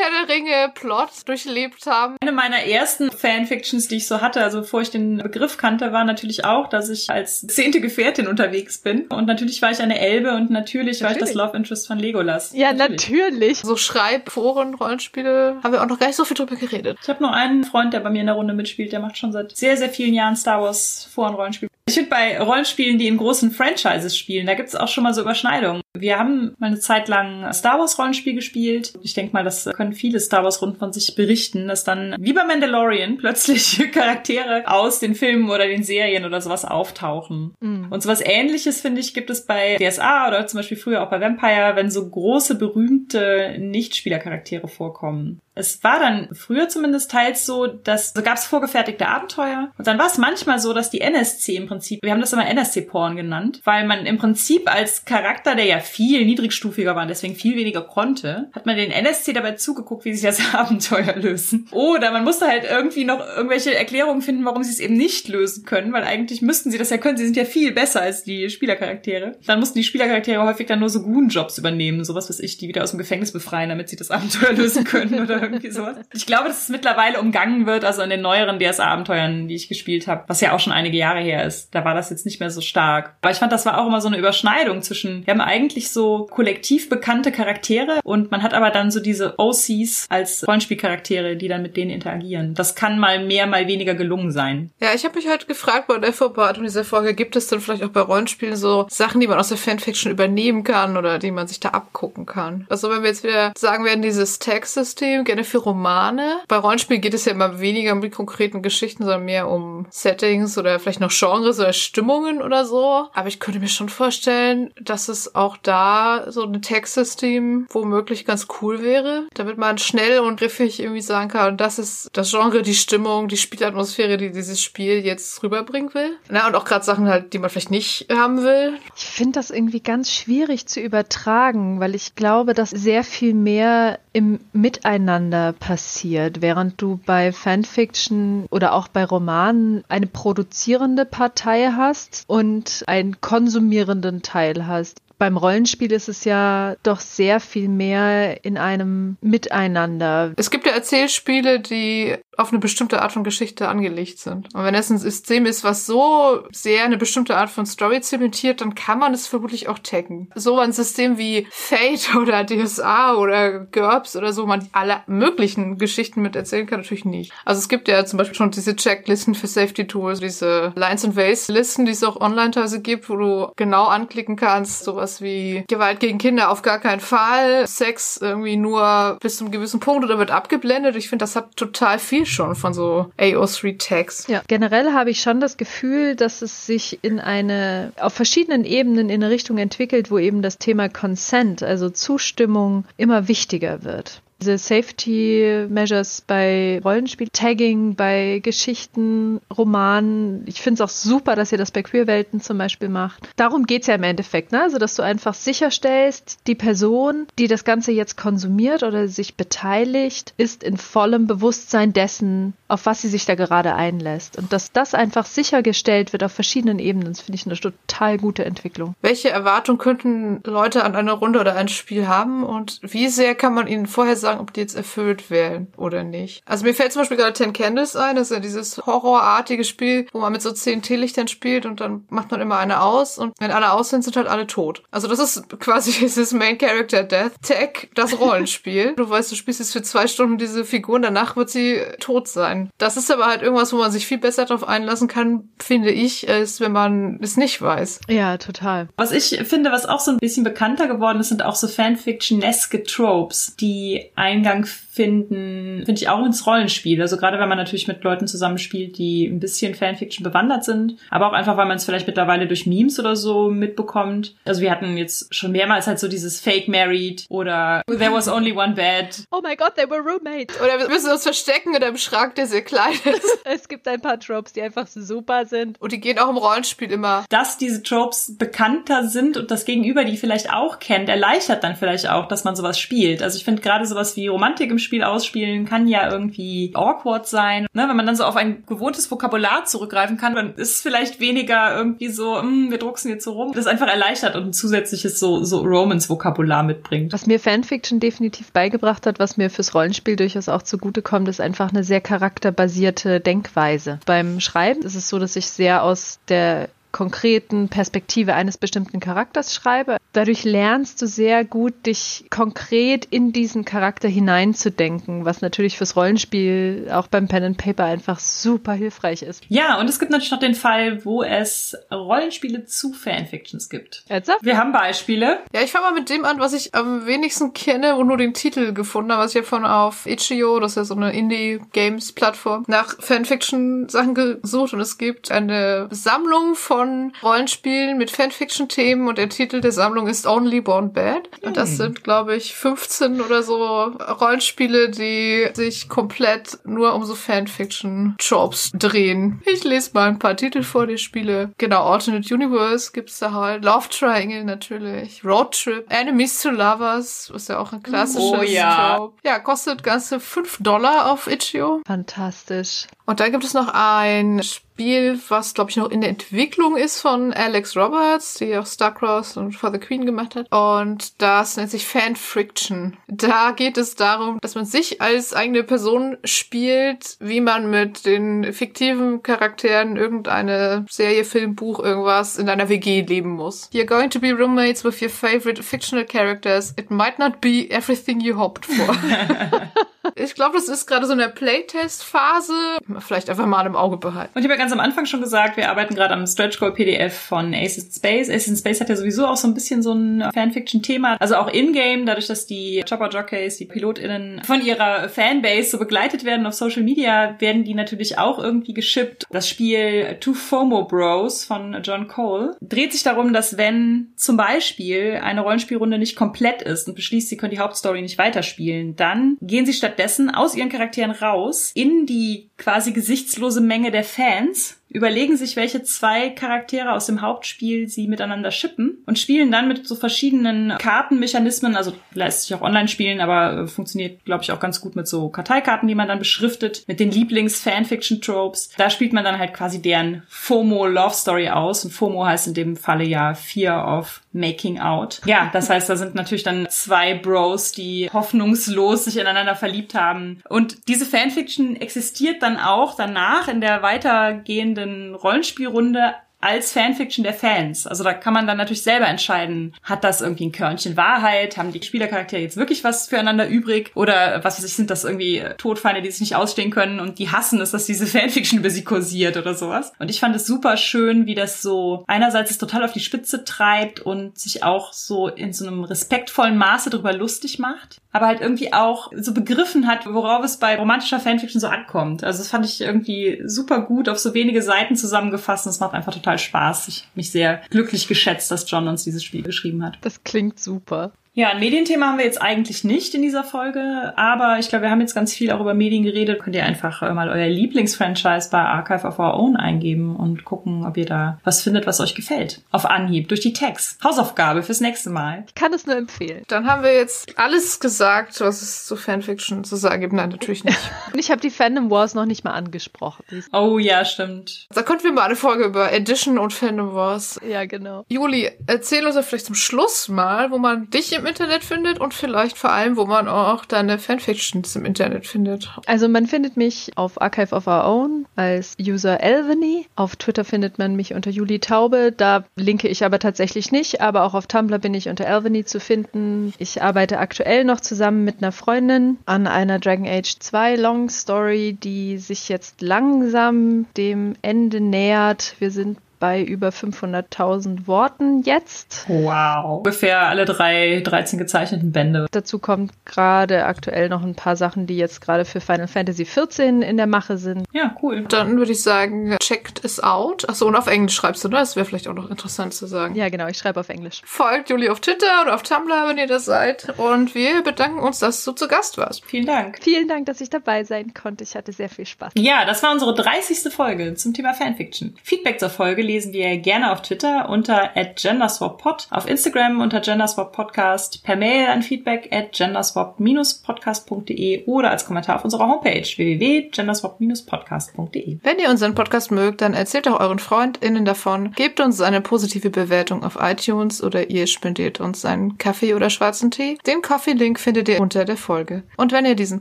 Herr der Ringe-Plot durchlebt haben. Eine meiner ersten Fanfictions, die ich so hatte, also bevor ich den Begriff kannte, war natürlich auch, dass ich als zehnte Gefährtin unterwegs bin. Und natürlich war ich eine Elbe und natürlich, natürlich. war ich das Love Interest von Legolas. Ja, natürlich. natürlich. So Schreib, Foren, Rollenspiele, haben wir auch noch gar nicht so viel drüber geredet. Ich habe nur einen Freund, der bei mir in der Runde mitspielt, der macht schon seit sehr, sehr vielen Jahren Star Wars Foren-Rollenspiel. Ich finde bei Rollenspielen, die in großen Franchises spielen, da gibt es auch schon mal so Überschneidungen. Wir haben mal eine Zeit lang Star Wars Rollenspiel gespielt. Ich denke mal, das können viele Star Wars Runden von sich berichten, dass dann wie bei Mandalorian plötzlich Charaktere aus den Filmen oder den Serien oder sowas auftauchen. Mhm. Und sowas ähnliches, finde ich, gibt es bei DSA oder zum Beispiel früher auch bei Vampire, wenn so große, berühmte Nicht-Spielercharaktere vorkommen. Es war dann früher zumindest teils so, dass so gab es vorgefertigte Abenteuer und dann war es manchmal so, dass die NSC im Prinzip, wir haben das immer NSC-Porn genannt, weil man im Prinzip als Charakter, der ja viel niedrigstufiger war deswegen viel weniger konnte, hat man den NSC dabei zugeguckt, wie sie das Abenteuer lösen. Oder man musste halt irgendwie noch irgendwelche Erklärungen finden, warum sie es eben nicht lösen können, weil eigentlich müssten sie das ja können. Sie sind ja viel besser als die Spielercharaktere. Dann mussten die Spielercharaktere häufig dann nur so Goon-Jobs übernehmen, sowas, was ich, die wieder aus dem Gefängnis befreien, damit sie das Abenteuer lösen können oder irgendwie sowas. Ich glaube, dass es mittlerweile umgangen wird, also in den neueren DSA-Abenteuern, die ich gespielt habe, was ja auch schon einige Jahre her ist. Da war das jetzt nicht mehr so stark. Aber ich fand, das war auch immer so eine Überschneidung zwischen, wir haben eigentlich so kollektiv bekannte Charaktere und man hat aber dann so diese OCs als Rollenspielcharaktere, die dann mit denen interagieren. Das kann mal mehr, mal weniger gelungen sein. Ja, ich habe mich halt gefragt bei der Vorbereitung dieser Folge, gibt es denn vielleicht auch bei Rollenspielen so Sachen, die man aus der Fanfiction übernehmen kann oder die man sich da abgucken kann? Also wenn wir jetzt wieder sagen werden, dieses Tag-System, gerne für Romane. Bei Rollenspielen geht es ja immer weniger um die konkreten Geschichten, sondern mehr um Settings oder vielleicht noch Genres oder Stimmungen oder so. Aber ich könnte mir schon vorstellen, dass es auch da so ein Textsystem womöglich ganz cool wäre, damit man schnell und griffig irgendwie sagen kann, das ist das Genre, die Stimmung, die Spielatmosphäre, die dieses Spiel jetzt rüberbringen will. Na, und auch gerade Sachen halt, die man vielleicht nicht haben will. Ich finde das irgendwie ganz schwierig zu übertragen, weil ich glaube, dass sehr viel mehr im Miteinander passiert, während du bei Fanfiction oder auch bei Romanen eine produzierende Partei hast und einen konsumierenden Teil hast beim Rollenspiel ist es ja doch sehr viel mehr in einem Miteinander. Es gibt ja Erzählspiele, die auf eine bestimmte Art von Geschichte angelegt sind. Und wenn es ein System ist, was so sehr eine bestimmte Art von Story zementiert, dann kann man es vermutlich auch taggen. So ein System wie Fate oder DSA oder GURPS oder so, man alle möglichen Geschichten mit erzählen kann, natürlich nicht. Also es gibt ja zum Beispiel schon diese Checklisten für Safety Tools, diese Lines and Ways Listen, die es auch online teilweise gibt, wo du genau anklicken kannst, sowas wie Gewalt gegen Kinder auf gar keinen Fall, Sex irgendwie nur bis zu einem gewissen Punkt oder wird abgeblendet. Ich finde, das hat total viel schon von so AO3-Tags. Ja, generell habe ich schon das Gefühl, dass es sich in eine, auf verschiedenen Ebenen in eine Richtung entwickelt, wo eben das Thema Consent, also Zustimmung, immer wichtiger wird diese Safety Measures bei Rollenspiel, Tagging bei Geschichten, Romanen. Ich finde es auch super, dass ihr das bei Queerwelten zum Beispiel macht. Darum geht's ja im Endeffekt, ne? Also, dass du einfach sicherstellst, die Person, die das Ganze jetzt konsumiert oder sich beteiligt, ist in vollem Bewusstsein dessen, auf was sie sich da gerade einlässt. Und dass das einfach sichergestellt wird auf verschiedenen Ebenen, das finde ich eine total gute Entwicklung. Welche Erwartungen könnten Leute an eine Runde oder ein Spiel haben und wie sehr kann man ihnen vorher sagen, ob die jetzt erfüllt werden oder nicht. Also mir fällt zum Beispiel gerade Ten Candles ein, das ist ja dieses horrorartige Spiel, wo man mit so zehn Teelichtern spielt und dann macht man immer eine aus und wenn alle aus sind, sind halt alle tot. Also das ist quasi dieses Main Character Death Tag, das Rollenspiel. du weißt, du spielst jetzt für zwei Stunden diese Figur und danach wird sie tot sein. Das ist aber halt irgendwas, wo man sich viel besser darauf einlassen kann, finde ich, als wenn man es nicht weiß. Ja, total. Was ich finde, was auch so ein bisschen bekannter geworden ist, sind auch so Fanfiction-neske Tropes, die Eingang finden, finde ich auch ins Rollenspiel. Also gerade wenn man natürlich mit Leuten zusammenspielt, die ein bisschen Fanfiction bewandert sind, aber auch einfach, weil man es vielleicht mittlerweile durch Memes oder so mitbekommt. Also wir hatten jetzt schon mehrmals halt so dieses Fake Married oder There was only one bed. Oh my god, they were roommates. Oder wir müssen uns verstecken in einem Schrank, der sehr klein ist. es gibt ein paar Tropes, die einfach super sind. Und die gehen auch im Rollenspiel immer. Dass diese Tropes bekannter sind und das Gegenüber die vielleicht auch kennt, erleichtert dann vielleicht auch, dass man sowas spielt. Also ich finde gerade sowas wie Romantik im Spiel ausspielen kann ja irgendwie awkward sein. Ne? Wenn man dann so auf ein gewohntes Vokabular zurückgreifen kann, dann ist es vielleicht weniger irgendwie so, hm, wir drucksen jetzt so rum. Das einfach erleichtert und ein zusätzliches so, so Romance-Vokabular mitbringt. Was mir Fanfiction definitiv beigebracht hat, was mir fürs Rollenspiel durchaus auch zugutekommt, ist einfach eine sehr charakterbasierte Denkweise. Beim Schreiben ist es so, dass ich sehr aus der konkreten Perspektive eines bestimmten Charakters schreibe. Dadurch lernst du sehr gut, dich konkret in diesen Charakter hineinzudenken, was natürlich fürs Rollenspiel auch beim Pen and Paper einfach super hilfreich ist. Ja, und es gibt natürlich noch den Fall, wo es Rollenspiele zu Fanfictions gibt. Ernsthaft? Wir haben Beispiele. Ja, ich fange mal mit dem an, was ich am wenigsten kenne und nur den Titel gefunden habe, was ich von auf itch.io, das ist ja so eine Indie-Games-Plattform, nach Fanfiction-Sachen gesucht und es gibt eine Sammlung von Rollenspielen mit Fanfiction-Themen und der Titel der Sammlung ist Only Born Bad. Und das sind, glaube ich, 15 oder so Rollenspiele, die sich komplett nur um so Fanfiction-Tropes drehen. Ich lese mal ein paar Titel vor, die Spiele. Genau, Alternate Universe gibt's da halt. Love Triangle natürlich. Road Trip. Enemies to Lovers, ist ja auch ein klassisches Oh ja. Trope. Ja, kostet ganze 5 Dollar auf itch.io. Fantastisch. Und dann gibt es noch ein Spiel, was glaube ich noch in der Entwicklung ist von Alex Roberts, die auch Starcross und For the Queen gemacht hat. Und das nennt sich Fan Friction. Da geht es darum, dass man sich als eigene Person spielt, wie man mit den fiktiven Charakteren irgendeine Serie, Film, Buch, irgendwas in einer WG leben muss. You're going to be roommates with your favorite fictional characters. It might not be everything you hoped for. Ich glaube, das ist gerade so eine Playtest-Phase. Vielleicht einfach mal im Auge behalten. Und ich habe ja ganz am Anfang schon gesagt, wir arbeiten gerade am Stretch Goal PDF von Ace in Space. Ace in Space hat ja sowieso auch so ein bisschen so ein Fanfiction-Thema. Also auch in-game, dadurch, dass die Chopper-Jockeys, die PilotInnen von ihrer Fanbase so begleitet werden auf Social Media, werden die natürlich auch irgendwie geschippt. Das Spiel Two FOMO Bros von John Cole dreht sich darum, dass wenn zum Beispiel eine Rollenspielrunde nicht komplett ist und beschließt, sie können die Hauptstory nicht weiterspielen, dann gehen sie stattdessen aus ihren Charakteren raus in die quasi gesichtslose Menge der Fans überlegen sich, welche zwei Charaktere aus dem Hauptspiel sie miteinander shippen und spielen dann mit so verschiedenen Kartenmechanismen, also lässt sich auch online spielen, aber äh, funktioniert, glaube ich, auch ganz gut mit so Karteikarten, die man dann beschriftet, mit den Lieblings-Fanfiction-Tropes. Da spielt man dann halt quasi deren FOMO-Love-Story aus und FOMO heißt in dem Falle ja Fear of Making Out. Ja, das heißt, da sind natürlich dann zwei Bros, die hoffnungslos sich ineinander verliebt haben. Und diese Fanfiction existiert dann auch danach in der weitergehenden Rollenspielrunde als Fanfiction der Fans. Also da kann man dann natürlich selber entscheiden, hat das irgendwie ein Körnchen Wahrheit, haben die Spielercharaktere jetzt wirklich was füreinander übrig oder was weiß ich, sind das irgendwie Todfeinde, die sich nicht ausstehen können und die hassen es, dass diese Fanfiction über sie kursiert oder sowas. Und ich fand es super schön, wie das so einerseits es total auf die Spitze treibt und sich auch so in so einem respektvollen Maße drüber lustig macht, aber halt irgendwie auch so begriffen hat, worauf es bei romantischer Fanfiction so ankommt. Also das fand ich irgendwie super gut auf so wenige Seiten zusammengefasst und es macht einfach total Spaß. Ich hab mich sehr glücklich geschätzt, dass John uns dieses Spiel geschrieben hat. Das klingt super. Ja, ein Medienthema haben wir jetzt eigentlich nicht in dieser Folge, aber ich glaube, wir haben jetzt ganz viel auch über Medien geredet. Könnt ihr einfach äh, mal euer Lieblingsfranchise bei Archive of Our Own eingeben und gucken, ob ihr da was findet, was euch gefällt. Auf Anhieb, durch die Tags. Hausaufgabe fürs nächste Mal. Ich kann es nur empfehlen. Dann haben wir jetzt alles gesagt, was es zu Fanfiction zu sagen gibt. Nein, natürlich nicht. Und ich habe die Fandom Wars noch nicht mal angesprochen. Oh ja, stimmt. da könnten wir mal eine Folge über Edition und Fandom Wars. Ja, genau. Juli, erzähl uns ja vielleicht zum Schluss mal, wo man dich im Internet findet und vielleicht vor allem, wo man auch deine Fanfictions im Internet findet. Also man findet mich auf Archive of Our Own als User Elveny. Auf Twitter findet man mich unter Juli Taube. Da linke ich aber tatsächlich nicht, aber auch auf Tumblr bin ich unter Elveny zu finden. Ich arbeite aktuell noch zusammen mit einer Freundin an einer Dragon Age 2 Long Story, die sich jetzt langsam dem Ende nähert. Wir sind bei über 500.000 Worten jetzt. Wow. Ungefähr alle drei 13 gezeichneten Bände. Dazu kommt gerade aktuell noch ein paar Sachen, die jetzt gerade für Final Fantasy 14 in der Mache sind. Ja, cool. Dann würde ich sagen, checked it out. Achso, und auf Englisch schreibst du, ne? Das wäre vielleicht auch noch interessant zu sagen. Ja, genau, ich schreibe auf Englisch. Folgt Juli auf Twitter oder auf Tumblr, wenn ihr das seid. Und wir bedanken uns, dass du zu Gast warst. Vielen Dank. Vielen Dank, dass ich dabei sein konnte. Ich hatte sehr viel Spaß. Ja, das war unsere 30. Folge zum Thema Fanfiction. Feedback zur Folge lesen wir gerne auf Twitter unter @genderswappod, auf Instagram unter genderswappodcast, per Mail an feedback at genderswap-podcast.de oder als Kommentar auf unserer Homepage www.genderswap-podcast.de. Wenn ihr unseren Podcast mögt, dann erzählt auch euren FreundInnen davon, gebt uns eine positive Bewertung auf iTunes oder ihr spendiert uns einen Kaffee oder schwarzen Tee. Den Coffee-Link findet ihr unter der Folge. Und wenn ihr diesen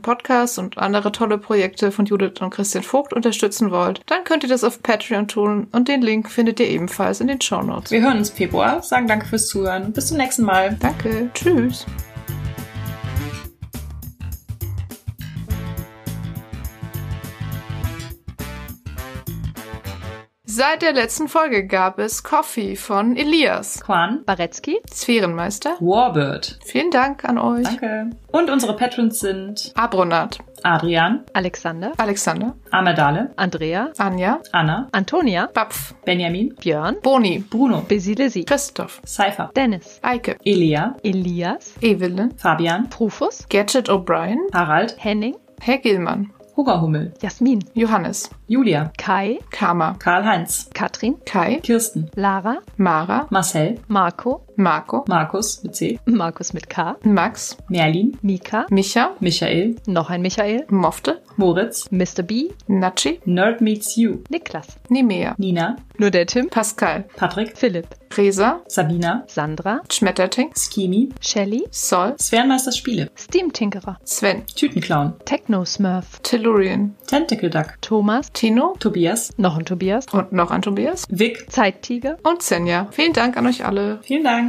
Podcast und andere tolle Projekte von Judith und Christian Vogt unterstützen wollt, dann könnt ihr das auf Patreon tun und den Link findet ihr ebenfalls in den Shownotes. Wir hören uns Februar, sagen danke fürs Zuhören. Bis zum nächsten Mal. Danke. Tschüss. Seit der letzten Folge gab es Coffee von Elias, Quan, Baretzky, Sphärenmeister. Warbird. Vielen Dank an euch. Danke. Und unsere Patrons sind Abronat, Adrian, Alexander, Alexander, Amerdale, Andrea, Anja, Anna, Antonia, Bapf, Benjamin, Björn, Boni, Bruno, Basilesi, Christoph, Cypher, Dennis, Eike, Elia, Elias, Evelyn, Fabian, Rufus, Gadget O'Brien, Harald, Henning, Herr Gilmann, Hungerhummel, Jasmin, Johannes, Julia, Kai, Karma, Karl-Heinz, Katrin, Kai, Kirsten, Lara, Mara, Marcel, Marco, Marco, Markus mit C, Markus mit K, Max, Merlin, Mika, Micha, Michael, noch ein Michael, Mofte, Moritz, Mr. B, Nachi, Nerd Meets You, Niklas, Nimea, Nina, nur der Tim, Pascal, Patrick, Philipp, Resa, Sabina, Sandra, Schmetterting, Skimi, Shelly, Sol, Sphärenmeisters Spiele, Steam Tinkerer, Sven, Tütenclown, Techno Smurf, Tellurian, Tentacle Duck, Thomas, Tino. Tobias, noch ein Tobias, und noch ein Tobias. Vic. Zeittiger, und Senja. Vielen Dank an euch alle. Vielen Dank.